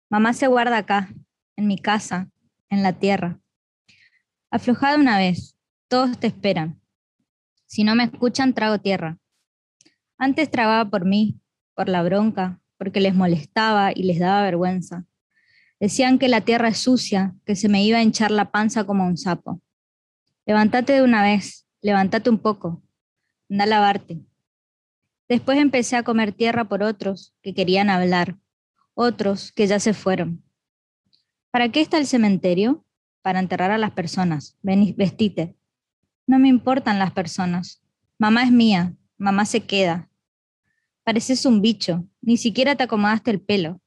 Mamá se guarda acá, en mi casa, en la tierra. Aflojada una vez, todos te esperan. Si no me escuchan, trago tierra. Antes tragaba por mí, por la bronca, porque les molestaba y les daba vergüenza. Decían que la tierra es sucia, que se me iba a hinchar la panza como un sapo. Levántate de una vez, levántate un poco, anda a lavarte. Después empecé a comer tierra por otros que querían hablar, otros que ya se fueron. ¿Para qué está el cementerio? Para enterrar a las personas. Ven, vestite. No me importan las personas. Mamá es mía. Mamá se queda. Pareces un bicho. Ni siquiera te acomodaste el pelo.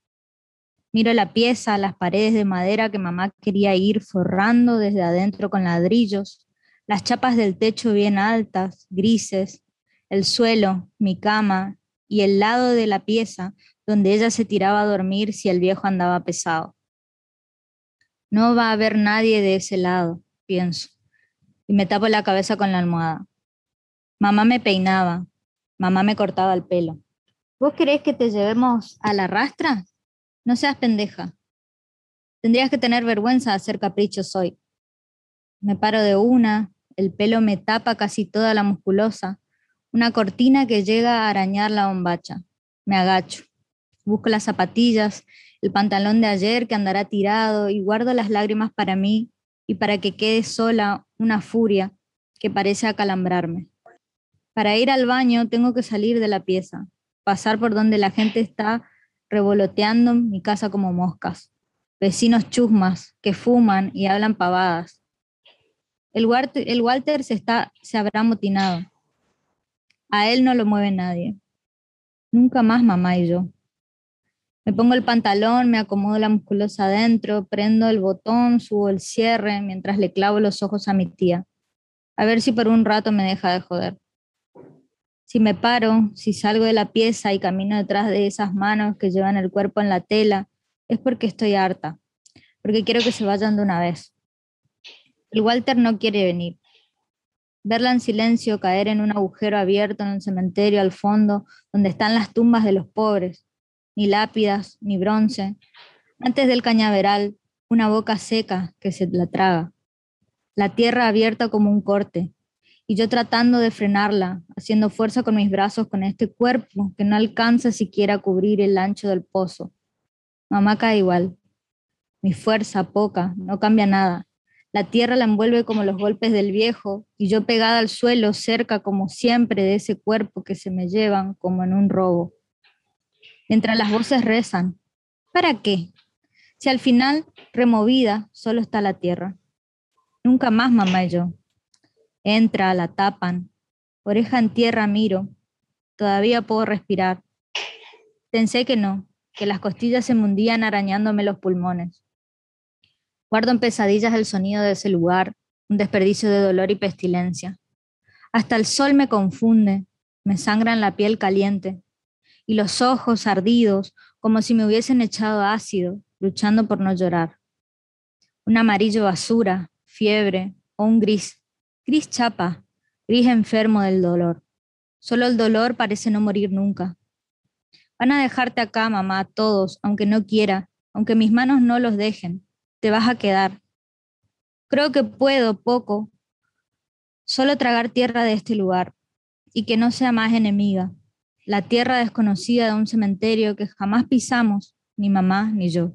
Miro la pieza, las paredes de madera que mamá quería ir forrando desde adentro con ladrillos, las chapas del techo bien altas, grises, el suelo, mi cama y el lado de la pieza donde ella se tiraba a dormir si el viejo andaba pesado. No va a haber nadie de ese lado, pienso, y me tapo la cabeza con la almohada. Mamá me peinaba, Mamá me cortaba el pelo. ¿Vos querés que te llevemos a la rastra? No seas pendeja. Tendrías que tener vergüenza de hacer caprichos hoy. Me paro de una, el pelo me tapa casi toda la musculosa, una cortina que llega a arañar la bombacha. Me agacho. Busco las zapatillas, el pantalón de ayer que andará tirado y guardo las lágrimas para mí y para que quede sola una furia que parece acalambrarme. Para ir al baño tengo que salir de la pieza, pasar por donde la gente está revoloteando mi casa como moscas, vecinos chusmas que fuman y hablan pavadas. El Walter, se, está, se habrá amotinado. A él no lo mueve nadie. Nunca más mamá y yo. Me pongo el pantalón, me acomodo la musculosa adentro, prendo el botón, subo el cierre mientras le clavo los ojos a mi tía. A ver si por un rato me deja de joder. Si me paro, si salgo de la pieza y camino detrás de esas manos que llevan el cuerpo en la tela, es porque estoy harta, porque quiero que se vayan de una vez. El Walter no quiere venir. Verla en silencio caer en un agujero abierto en un cementerio al fondo, donde están las tumbas de los pobres, ni lápidas, ni bronce. Antes del cañaveral, una boca seca que se la traga. La tierra abierta como un corte, y yo tratando de frenarla, haciendo fuerza con mis brazos con este cuerpo que no alcanza siquiera a cubrir el ancho del pozo. Mamá cae igual. Mi fuerza, poca, no cambia nada. La tierra la envuelve como los golpes del viejo, y yo pegada al suelo, cerca como siempre de ese cuerpo que se me llevan como en un robo mientras las voces rezan. ¿Para qué? Si al final, removida, solo está la tierra. Nunca más mamá y yo. Entra, la tapan. Oreja en tierra miro. Todavía puedo respirar. Pensé que no, que las costillas se mundían arañándome los pulmones. Guardo en pesadillas el sonido de ese lugar, un desperdicio de dolor y pestilencia. Hasta el sol me confunde, me sangra en la piel caliente, y los ojos ardidos como si me hubiesen echado ácido, luchando por no llorar. Un amarillo basura, fiebre o un gris, gris chapa, gris enfermo del dolor. Solo el dolor parece no morir nunca. Van a dejarte acá, mamá, todos, aunque no quiera, aunque mis manos no los dejen. Te vas a quedar. Creo que puedo, poco, solo tragar tierra de este lugar y que no sea más enemiga, la tierra desconocida de un cementerio que jamás pisamos, ni mamá ni yo.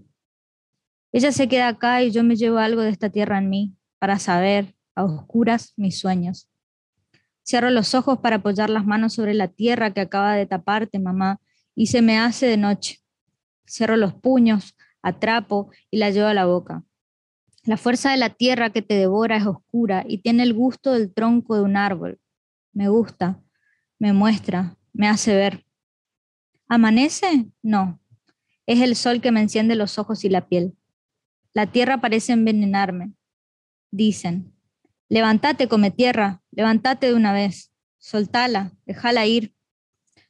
Ella se queda acá y yo me llevo algo de esta tierra en mí, para saber, a oscuras, mis sueños. Cierro los ojos para apoyar las manos sobre la tierra que acaba de taparte, mamá, y se me hace de noche. Cierro los puños, atrapo y la llevo a la boca. La fuerza de la tierra que te devora es oscura y tiene el gusto del tronco de un árbol. Me gusta, me muestra, me hace ver. ¿Amanece? No. Es el sol que me enciende los ojos y la piel. La tierra parece envenenarme. Dicen, levántate, come tierra, levántate de una vez, soltala, déjala ir.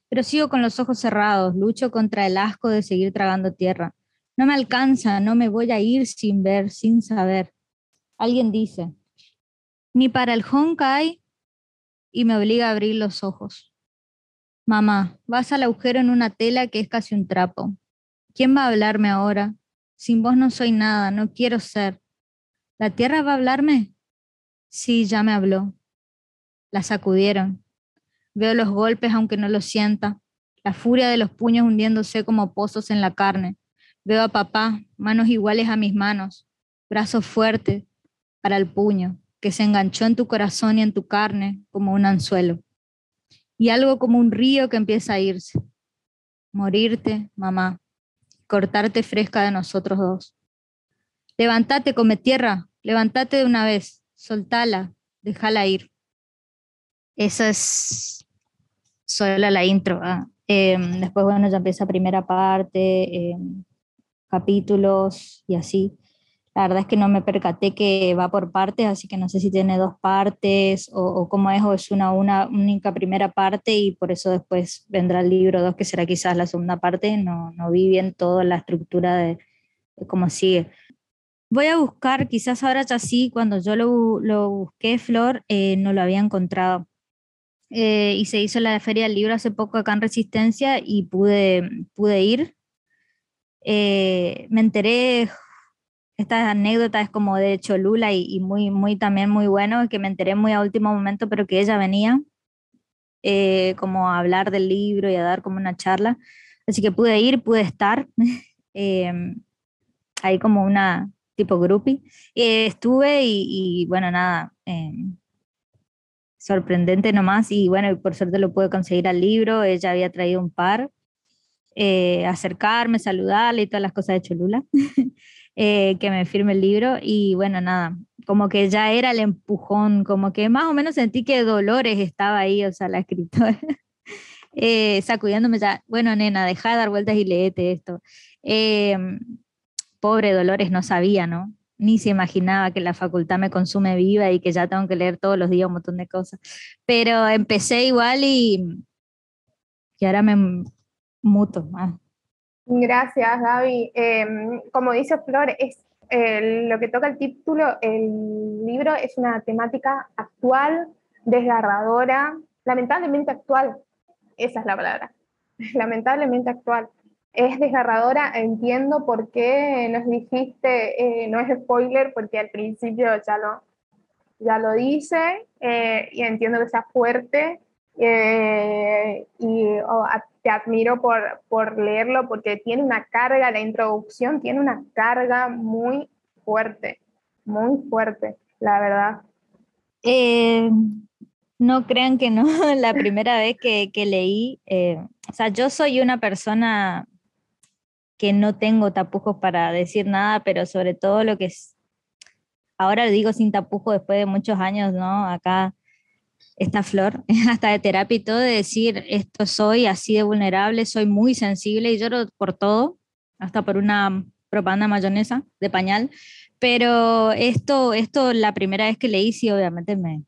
Pero sigo con los ojos cerrados, lucho contra el asco de seguir tragando tierra. No me alcanza, no me voy a ir sin ver, sin saber. Alguien dice, ni para el Honkai, y me obliga a abrir los ojos. Mamá, vas al agujero en una tela que es casi un trapo. ¿Quién va a hablarme ahora? Sin vos no soy nada, no quiero ser. ¿La tierra va a hablarme? Sí, ya me habló. La sacudieron. Veo los golpes aunque no los sienta, la furia de los puños hundiéndose como pozos en la carne. Veo a papá, manos iguales a mis manos, brazos fuertes para el puño, que se enganchó en tu corazón y en tu carne como un anzuelo y algo como un río que empieza a irse. Morirte, mamá, cortarte fresca de nosotros dos. Levántate, come tierra, levántate de una vez, soltala, déjala ir. Esa es solo la intro. Em, después, bueno, ya empieza primera parte, em, capítulos y así. La verdad es que no me percaté que va por partes, así que no sé si tiene dos partes o, cómo es, o es una, una única primera parte y por eso después vendrá el libro 2, que será quizás la segunda parte. No, no vi bien toda la estructura de, cómo sigue. Voy a buscar, quizás ahora ya sí, cuando yo lo, lo busqué, Flor, eh, no lo había encontrado. eh, y se hizo la Feria del Libro hace poco acá en Resistencia y pude, pude ir. Eh, me enteré, esta anécdota es como de Cholula y, y, muy, muy también muy bueno, que me enteré muy a último momento, pero que ella venía eh, como a hablar del libro y a dar como una charla. Así que pude ir, pude estar em, ahí como una tipo groupie. estuve y, y, bueno, nada, em, sorprendente nomás y bueno, por suerte lo pude conseguir al libro, ella había traído un par, eh, acercarme, saludarle y todas las cosas de Cholula, eh, que me firme el libro y bueno, nada, como que ya era el empujón, como que más o menos sentí que Dolores estaba ahí, o sea, la escritora, eh, sacudiéndome ya, bueno, nena, deja de dar vueltas y leete esto. Em, pobre Dolores no sabía, ¿no? ni se imaginaba que la facultad me consume viva y que ya tengo que leer todos los días un montón de cosas. Pero empecé igual y, y ahora me muto. Ah. Gracias, Gaby. Em, como dice Flor, es lo que toca el título, el libro es una temática actual, desgarradora, lamentablemente actual. Esa es la palabra. Lamentablemente actual es desgarradora, entiendo por qué nos dijiste, eh, no es spoiler, porque al principio ya lo, ya lo dice, eh, y entiendo que sea fuerte, eh, y oh, te admiro por, por leerlo, porque tiene una carga, la introducción tiene una carga muy fuerte, muy fuerte, la verdad. no crean que no, la primera vez que, que leí, o sea, yo soy una persona que no tengo tapujos para decir nada, pero sobre todo lo que es, ahora lo digo sin tapujos después de muchos años, ¿no? Acá esta flor, hasta de terapia y todo, de decir, esto soy así de vulnerable, soy muy sensible y lloro por todo, hasta por una propaganda mayonesa de pañal, pero esto, esto la primera vez que leí sí obviamente me,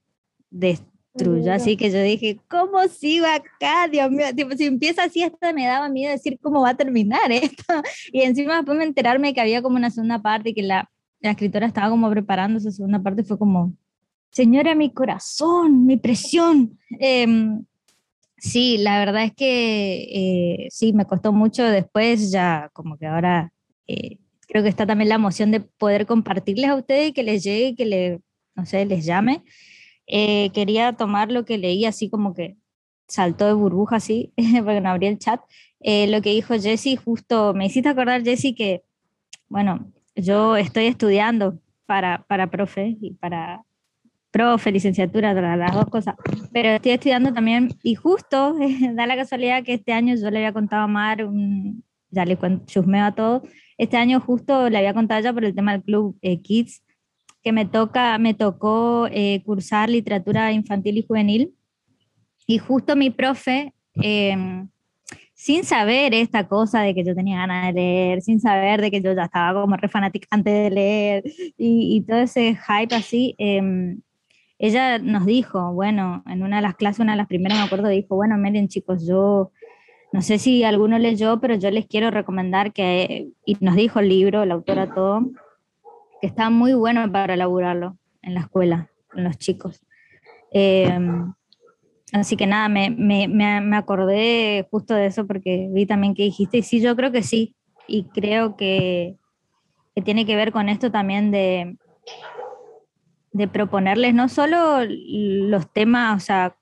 Así que yo dije, ¿cómo sigo acá? Dios mío, si empieza así, hasta me daba miedo decir cómo va a terminar esto. Y encima después me enterarme que había como una segunda parte y que la, la escritora estaba como preparando esa segunda parte, fue como, señora, mi corazón, mi presión. Em, sí, la verdad es que eh, sí, me costó mucho después, ya como que ahora eh, creo que está también la emoción de poder compartirles a ustedes y que les llegue, que le, no sé, les llame. Eh, quería tomar lo que leí así como que saltó de burbuja así, porque no abrí el chat, eh, lo que dijo Jesse, justo me hiciste acordar Jesse que, bueno, yo estoy estudiando para, para profe y para profe, licenciatura, las dos cosas, pero estoy estudiando también y justo da la casualidad que este año yo le había contado a Mar, un, ya le chusmeo a todo, este año justo le había contado ya por el tema del club eh, Kids, que me, toca, me tocó eh, cursar literatura infantil y juvenil. Y justo mi profe, em, sin saber esta cosa de que yo tenía ganas de leer, sin saber de que yo ya estaba como re fanática antes de leer y, todo ese hype así, em, ella nos dijo, bueno, en una de las clases, una de las primeras me acuerdo, dijo, bueno, miren chicos, yo no sé si alguno leyó, pero yo les quiero recomendar que, y nos dijo el libro, la autora todo, que está muy bueno para elaborarlo en la escuela, con los chicos. Em, así que nada, me, me, me, acordé justo de eso porque vi también que dijiste, y sí, yo creo que sí, y creo que, que tiene que ver con esto también de, de proponerles no solo los temas, o sea,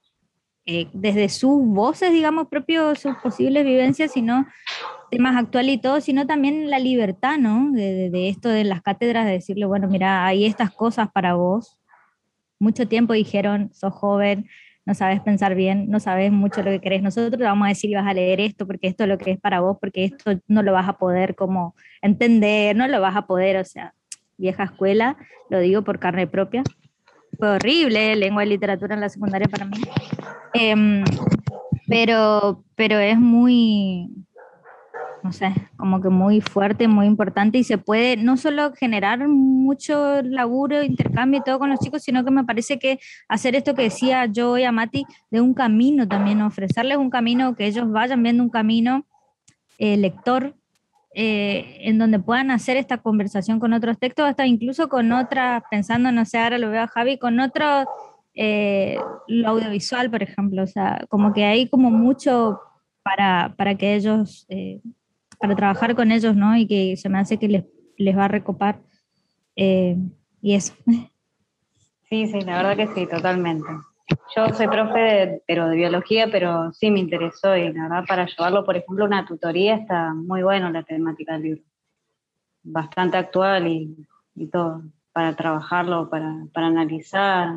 eh, desde sus voces, digamos, propios, sus posibles vivencias, sino temas actuales y todo, sino también la libertad, ¿no? De, de, esto de las cátedras, de decirle, bueno, mira, hay estas cosas para vos. Mucho tiempo dijeron, sos joven, no sabes pensar bien, no sabes mucho lo que querés. Nosotros te vamos a decir, vas a leer esto, porque esto es lo que es para vos, porque esto no lo vas a poder como entender, no lo vas a poder, o sea, vieja escuela, lo digo por carne propia fue horrible, lengua y literatura en la secundaria para mí. Em, pero, pero es muy, no sé, como que muy fuerte, muy importante y se puede no solo generar mucho laburo, intercambio y todo con los chicos, sino que me parece que hacer esto que decía yo y a Mati, de un camino también, ofrecerles un camino, que ellos vayan viendo un camino eh, lector eh, en donde puedan hacer esta conversación con otros textos, hasta incluso con otras, pensando, no sé, ahora lo veo a Javi, con otros eh, lo audiovisual, por ejemplo, o sea, como que hay como mucho para, para que ellos, eh, para trabajar con ellos, ¿no? Y que se me hace que les, les va a recopar. y eso. Sí, sí, la verdad que sí, totalmente. Yo soy profe, de- pero de biología, pero sí me interesó y la verdad para llevarlo, por ejemplo, una tutoría está muy bueno la temática del libro. Bastante actual y, y todo, para trabajarlo, para, para analizar.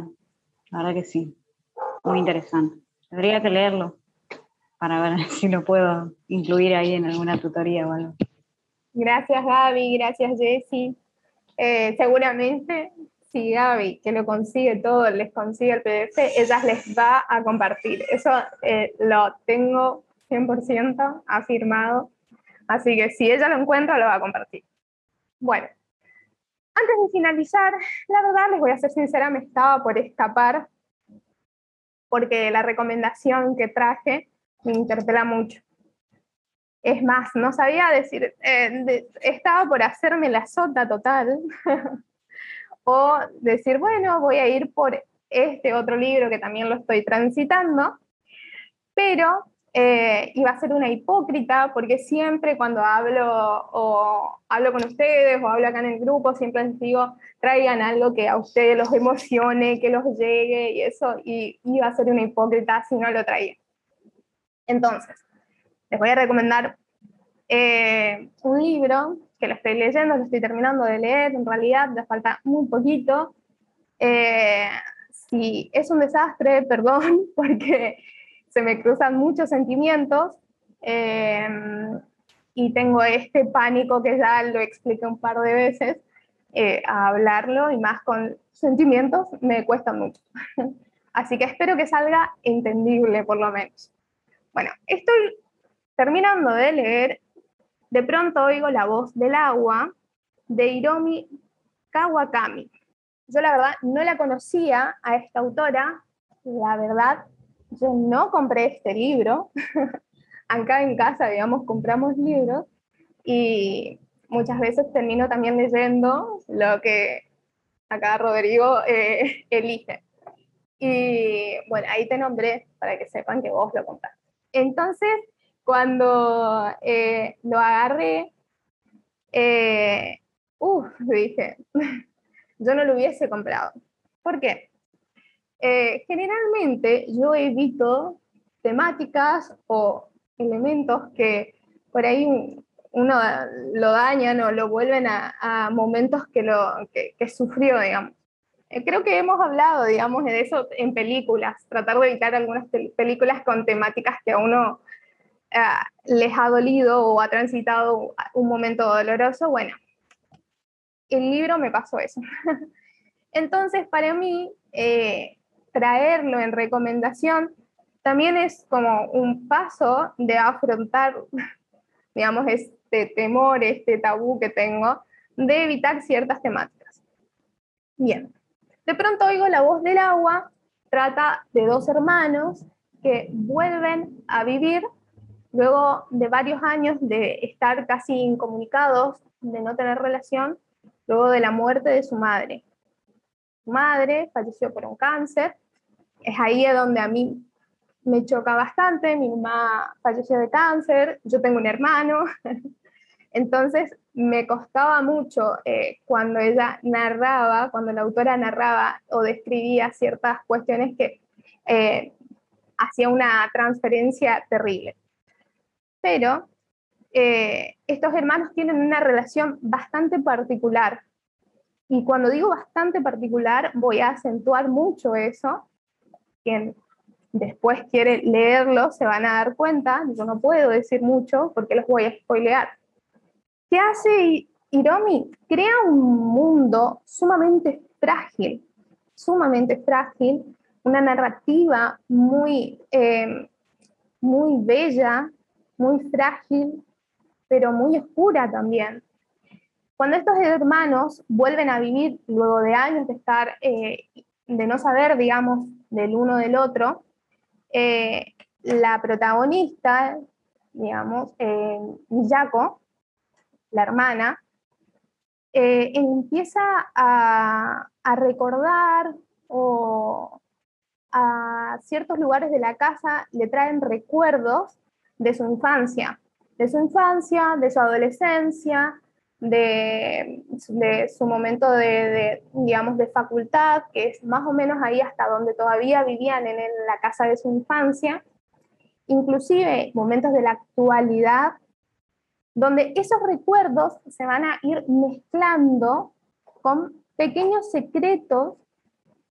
La verdad que sí, muy interesante. Tendría que leerlo para ver si lo puedo incluir ahí en alguna tutoría o algo. Gracias Gaby, gracias Jessy. Eh, seguramente si Gaby, que lo consigue todo, les consigue el PDF, ellas les va a compartir. Eso eh, lo tengo 100% afirmado. Así que si ella lo encuentra, lo va a compartir. Bueno, antes de finalizar, la verdad les voy a ser sincera, me estaba por escapar porque la recomendación que traje me interpela mucho. Es más, no sabía decir, eh, estaba por hacerme la sota total o decir, bueno, voy a ir por este otro libro que también lo estoy transitando, pero eh, iba a ser una hipócrita porque siempre cuando hablo o hablo con ustedes o hablo acá en el grupo, siempre les digo, traigan algo que a ustedes los emocione, que los llegue y eso, y iba a ser una hipócrita si no lo traía. Entonces, les voy a recomendar eh, un libro que lo estoy leyendo, lo estoy terminando de leer, en realidad le falta muy poquito. Eh, si es un desastre, perdón, porque se me cruzan muchos sentimientos eh, y tengo este pánico que ya lo expliqué un par de veces, eh, a hablarlo y más con sentimientos me cuesta mucho. Así que espero que salga entendible por lo menos. Bueno, estoy terminando de leer, de pronto oigo la voz del agua de Hiromi Kawakami. Yo la verdad no la conocía a esta autora, la verdad yo no compré este libro, acá en casa, digamos, compramos libros y muchas veces termino también leyendo lo que acá Rodrigo eh, elige. Y bueno, ahí te nombré para que sepan que vos lo compraste. Entonces, cuando eh, lo agarré, eh, uff, dije, yo no lo hubiese comprado. ¿Por qué? Eh, generalmente yo evito temáticas o elementos que por ahí uno lo dañan o lo vuelven a, momentos que, lo, que, sufrió, digamos. Eh, Creo que hemos hablado, digamos, de eso en películas, tratar de evitar algunas pel- películas con temáticas que a uno ah, les ha dolido o ha transitado un momento doloroso. Bueno, el libro me pasó eso. Entonces, para mí, eh, traerlo en recomendación también es como un paso de afrontar, digamos, este temor, este tabú que tengo de evitar ciertas temáticas. Bien, de pronto oigo la voz del agua, trata de dos hermanos que vuelven a vivir luego de varios años de estar casi incomunicados, de no tener relación, luego de la muerte de su madre. Su madre falleció por un cáncer, es ahí donde a mí me choca bastante, mi mamá falleció de cáncer, yo tengo un hermano, entonces me costaba mucho eh, cuando ella narraba, cuando la autora narraba o describía ciertas cuestiones que eh, hacía una transferencia terrible. Pero eh, estos hermanos tienen una relación bastante particular. Y cuando digo bastante particular, voy a acentuar mucho eso. Quien después quiere leerlo se van a dar cuenta. Yo no puedo decir mucho porque los voy a spoilear. ¿Qué hace Hiromi? Crea un mundo sumamente frágil, sumamente frágil, una narrativa muy, eh, muy bella, muy frágil, pero muy oscura también. Cuando estos hermanos vuelven a vivir luego de años de estar, eh, de no saber, digamos, del uno del otro, eh, la protagonista, digamos, eh, Miyako, la hermana, eh, empieza a, a recordar o a ciertos lugares de la casa le traen recuerdos de su infancia, de su infancia, de su adolescencia, de, su momento de, de, digamos, de facultad, que es más o menos ahí hasta donde todavía vivían en la casa de su infancia, inclusive momentos de la actualidad, donde esos recuerdos se van a ir mezclando con pequeños secretos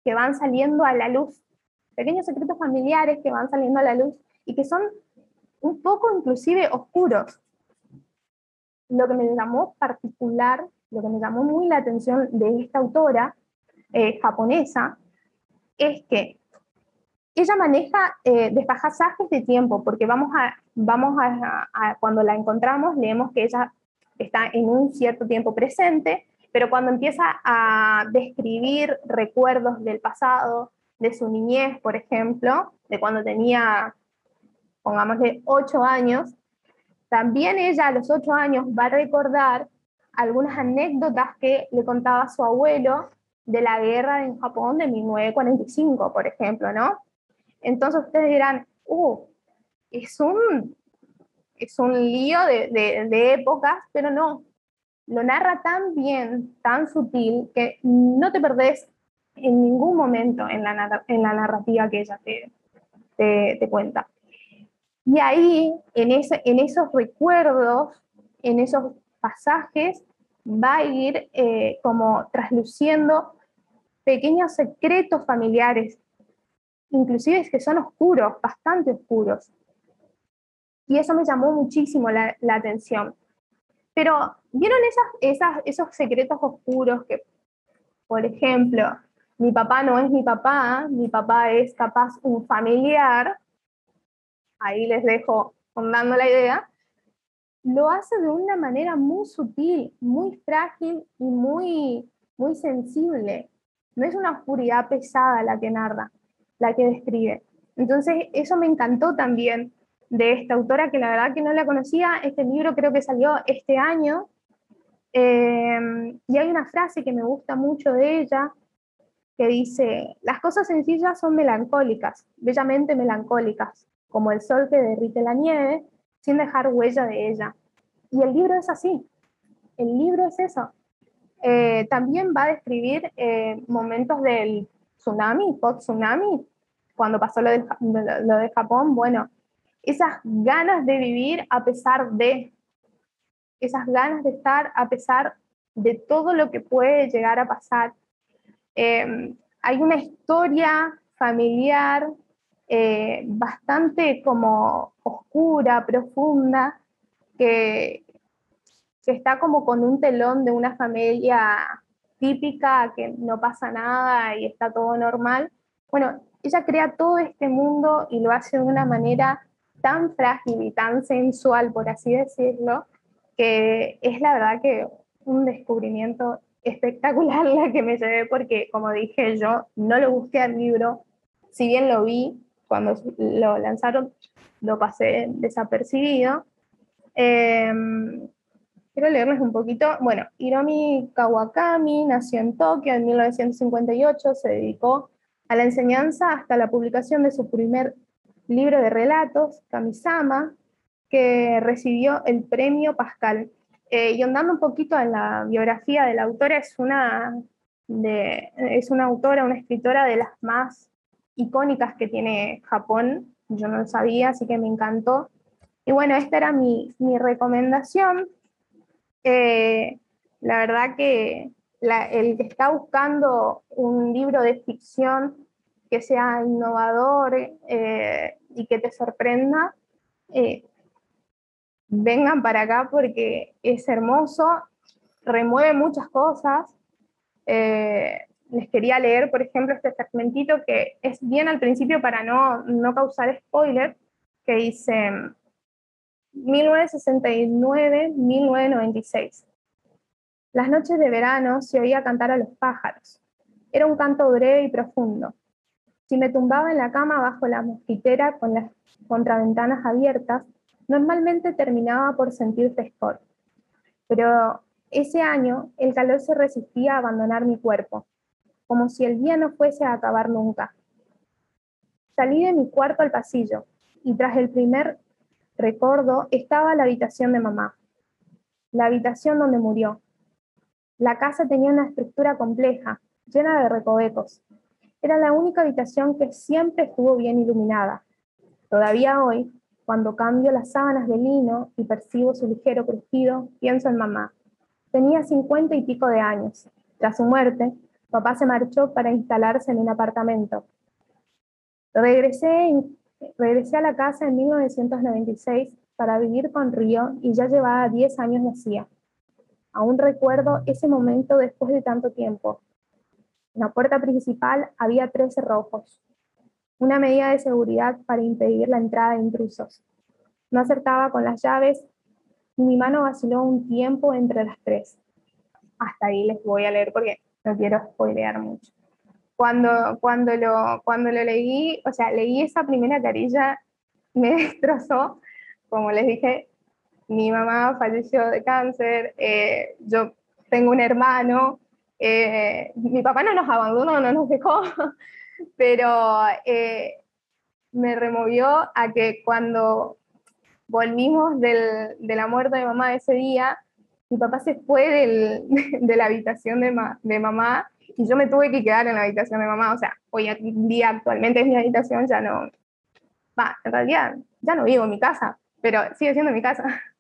que van saliendo a la luz, pequeños secretos familiares que van saliendo a la luz y que son un poco inclusive oscuros. Lo que me llamó particular, lo que me llamó muy la atención de esta autora eh, japonesa, es que ella maneja eh, desfasajes de tiempo, porque vamos a, vamos a, a, cuando la encontramos, leemos que ella está en un cierto tiempo presente, pero cuando empieza a describir recuerdos del pasado, de su niñez, por ejemplo, de cuando tenía, pongámosle, ocho años, también ella a los ocho años va a recordar algunas anécdotas que le contaba su abuelo de la guerra en Japón de 1945, por ejemplo, ¿no? Entonces ustedes dirán, uh, es un, es un lío de, de, épocas, pero no, lo narra tan bien, tan sutil, que no te perdés en ningún momento en la, en la narrativa que ella te, te cuenta. Y ahí, en, ese, en esos recuerdos, en esos pasajes, va a ir eh, como trasluciendo pequeños secretos familiares, inclusive que son oscuros, bastante oscuros. Y eso me llamó muchísimo la, la atención. Pero, ¿vieron esas, esas, esos secretos oscuros que, por ejemplo, mi papá no es mi papá, mi papá es capaz un familiar, ahí les dejo dando la idea, lo hace de una manera muy sutil, muy frágil y muy, muy sensible. No es una oscuridad pesada la que narra, la que describe. Entonces, eso me encantó también de esta autora, que la verdad que no la conocía. Este libro creo que salió este año. Eh, y hay una frase que me gusta mucho de ella, que dice, las cosas sencillas son melancólicas, bellamente melancólicas, como el sol que derrite la nieve, sin dejar huella de ella. Y el libro es así, el libro es eso. Eh, también va a describir eh, momentos del tsunami, post-tsunami, cuando pasó lo de, lo de Japón, bueno, esas ganas de vivir a pesar de, esas ganas de estar a pesar de todo lo que puede llegar a pasar. Eh, hay una historia familiar eh, bastante como oscura, profunda, que, que está como con un telón de una familia típica, que no pasa nada y está todo normal. Bueno, ella crea todo este mundo y lo hace de una manera tan frágil y tan sensual, por así decirlo, que es la verdad que un descubrimiento espectacular la que me llevé porque, como dije yo, no lo busqué al libro, si bien lo vi cuando lo lanzaron, lo pasé desapercibido. Eh, quiero leerles un poquito. Bueno, Hiromi Kawakami nació en Tokio en 1958, se dedicó a la enseñanza hasta la publicación de su primer libro de relatos, Kamisama, que recibió el premio Pascal. Eh, y andando un poquito en la biografía de la autora, es una, es una autora, una escritora de las más icónicas que tiene Japón. Yo no lo sabía, así que me encantó. Y bueno, esta era mi, mi recomendación. Eh, la verdad que el que está buscando un libro de ficción que sea innovador eh, y que te sorprenda, eh, vengan para acá porque es hermoso, remueve muchas cosas. Les quería leer, por ejemplo, este fragmentito que es bien al principio para no, no causar spoiler, que dice 1969-1996. Las noches de verano se oía cantar a los pájaros. Era un canto breve y profundo. Si me tumbaba en la cama bajo la mosquitera con las contraventanas abiertas, normalmente terminaba por sentir frescor. Pero ese año el calor se resistía a abandonar mi cuerpo, como si el día no fuese a acabar nunca. Salí de mi cuarto al pasillo y tras el primer recuerdo estaba la habitación de mamá, la habitación donde murió. La casa tenía una estructura compleja, llena de recovecos. Era la única habitación que siempre estuvo bien iluminada. Todavía hoy, cuando cambio las sábanas de lino y percibo su ligero crujido, pienso en mamá. Tenía cincuenta y pico de años. Tras su muerte, papá se marchó para instalarse en un apartamento. Regresé, regresé a la casa en 1996 para vivir con Río y ya llevaba 10 años de hacía. Aún recuerdo ese momento después de tanto tiempo. En la puerta principal había tres cerrojos, una medida de seguridad para impedir la entrada de intrusos. No acertaba con las llaves y mi mano vaciló un tiempo entre las tres. Hasta ahí les voy a leer porque no quiero spoilear mucho. Cuando, cuando, lo, cuando lo leí, o sea, leí esa primera carilla, me destrozó. Como les dije, mi mamá falleció de cáncer, eh, yo tengo un hermano, eh, mi papá no nos abandonó, no nos dejó, pero eh, me removió a que cuando volvimos del, de la muerte de mamá ese día, mi papá se fue del, de la habitación de, de, mamá y yo me tuve que quedar en la habitación de mamá. O sea, hoy día actualmente es mi habitación, ya no, va, en realidad ya no vivo en mi casa, pero sigue siendo mi casa.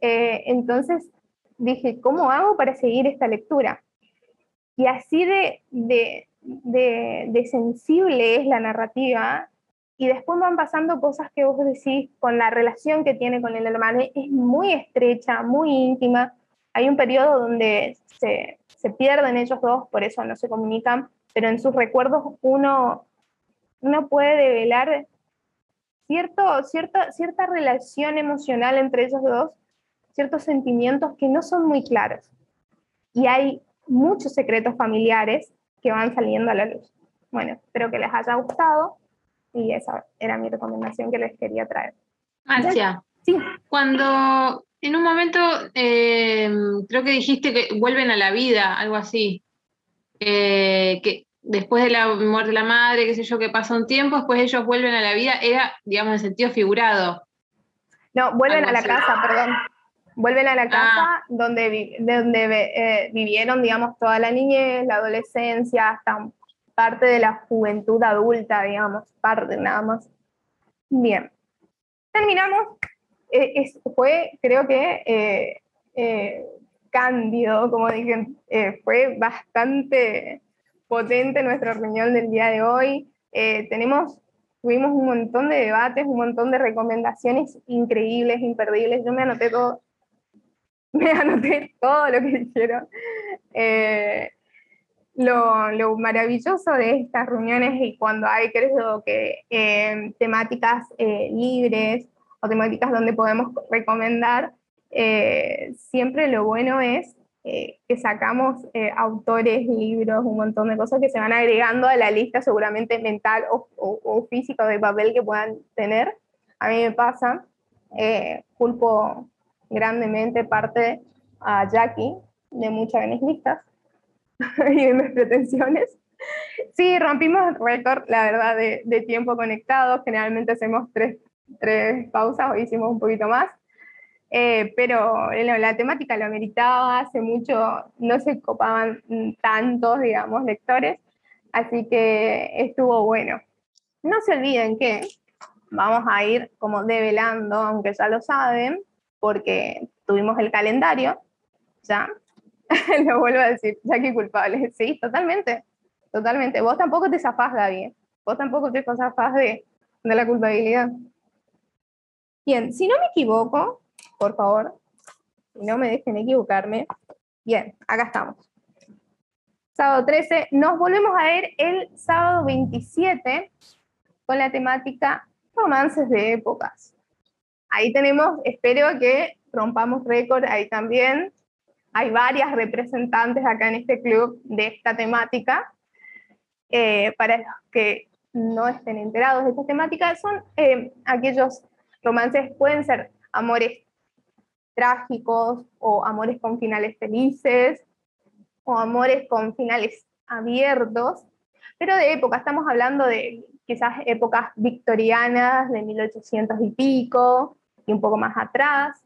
Eh, entonces dije, ¿cómo hago para seguir esta lectura? Y así de, de, de, sensible es la narrativa, y después van pasando cosas que vos decís con la relación que tiene con el hermano, es muy estrecha, muy íntima. Hay un periodo donde se, se pierden ellos dos, por eso no se comunican, pero en sus recuerdos uno, uno puede develar cierto, cierta, cierta relación emocional entre ellos dos, ciertos sentimientos que no son muy claros. Y hay muchos secretos familiares que van saliendo a la luz. Bueno, espero que les haya gustado y esa era mi recomendación que les quería traer. Marcia, sí. cuando en un momento eh, creo que dijiste que vuelven a la vida, algo así, eh, que después de la muerte de la madre, qué sé yo, que pasa un tiempo, después ellos vuelven a la vida, era, digamos, en sentido figurado. No, vuelven a la casa, perdón vuelven a la ah. casa donde, donde eh, vivieron, digamos, toda la niñez, la adolescencia, hasta parte de la juventud adulta, digamos, parte nada más. Bien, terminamos. Eh, fue, creo que, eh, cándido, como dije, fue bastante potente nuestra reunión del día de hoy. tenemos tuvimos un montón de debates, un montón de recomendaciones increíbles, imperdibles. Yo me anoté todo, me anoté todo lo que dijeron. Eh, lo, maravilloso de estas reuniones y cuando hay, creo que, eh, temáticas eh, libres o temáticas donde podemos recomendar, siempre lo bueno es que sacamos autores, libros, un montón de cosas que se van agregando a la lista seguramente mental o, o, física de papel que puedan tener. A mí me pasa, culpo grandemente parte a Jackie de muchas listas y de mis pretensiones. Sí, rompimos récord, la verdad, de, tiempo conectado. Generalmente hacemos tres, tres pausas, hoy hicimos un poquito más. Eh, pero la temática lo ameritaba, hace mucho no se copaban tantos, digamos, lectores, así que estuvo bueno. No se olviden que vamos a ir como develando, aunque ya lo saben, porque tuvimos el calendario, ya, lo vuelvo a decir, que culpable, sí, totalmente, totalmente. Vos tampoco te zafás, Gaby, vos tampoco te zafás de, de la culpabilidad. Bien, si no me equivoco, por favor, no me dejen equivocarme, bien, acá estamos. Sábado 13, nos volvemos a ver el sábado 27 con la temática romances de épocas. Ahí tenemos, espero que rompamos récord ahí también. Hay varias representantes acá en este club de esta temática. Eh, para los que no estén enterados de esta temática, son eh, aquellos romances, pueden ser amores trágicos o amores con finales felices o amores con finales abiertos, pero de época, estamos hablando de quizás épocas victorianas de 1800 y pico y un poco más atrás.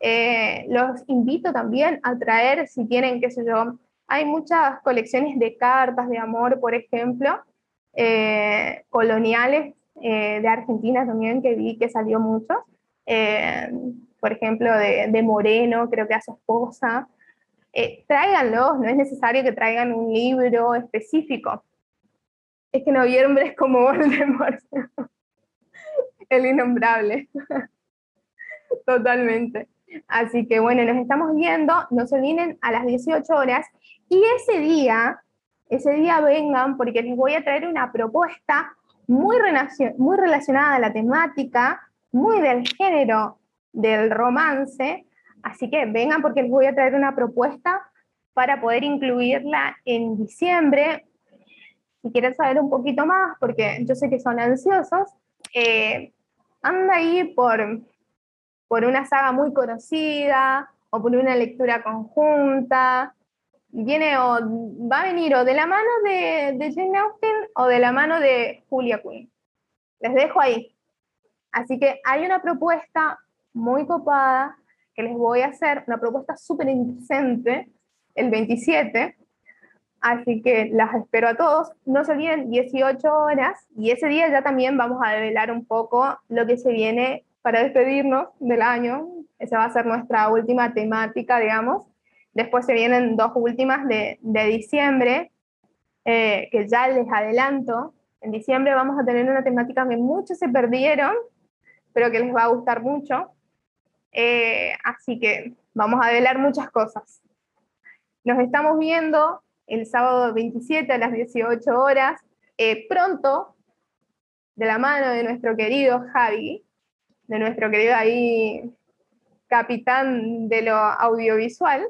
Eh, los invito también a traer, si tienen, qué sé yo, hay muchas colecciones de cartas de amor, por ejemplo, eh, coloniales eh, de Argentina también, que vi que salió mucho. por ejemplo, de, de, Moreno, creo que a su esposa. tráiganlos, no es necesario que traigan un libro específico. Es que noviembre es como Voldemort, el innombrable. Totalmente. Así que bueno, nos estamos viendo, no se olviden a las 18 horas. Y ese día, ese día vengan porque les voy a traer una propuesta muy, relacionada a la temática, muy del género del romance, así que vengan porque les voy a traer una propuesta para poder incluirla en diciembre. Si quieren saber un poquito más, porque yo sé que son ansiosos, eh, anda ahí por por una saga muy conocida o por una lectura conjunta. Viene o va a venir o de la mano de, de Jane Austen o de la mano de Julia Quinn. Les dejo ahí. Así que hay una propuesta muy copada que les voy a hacer, una propuesta súper interesante, el 27. Así que las espero a todos. No se olviden, 18 horas. Y ese día ya también vamos a develar un poco lo que se viene para despedirnos del año. Esa va a ser nuestra última temática, digamos. Después se vienen dos últimas de, diciembre, eh, que ya les adelanto. En diciembre vamos a tener una temática que muchos se perdieron, pero que les va a gustar mucho. Eh, así que vamos a velar muchas cosas. Nos estamos viendo el sábado 27 a las 18 horas, eh, pronto, de la mano de nuestro querido Javi, de nuestro querido ahí capitán de lo audiovisual,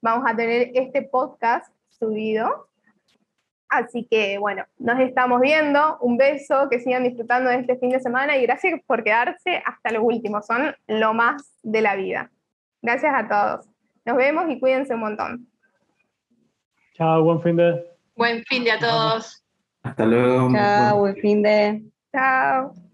vamos a tener este podcast subido. Así que bueno, nos estamos viendo. Un beso, que sigan disfrutando de este fin de semana y gracias por quedarse hasta lo último. Son lo más de la vida. Gracias a todos. Nos vemos y cuídense un montón. Chao, buen fin de. Buen fin de a todos. Hasta luego. Chao, buen fin de. Chao.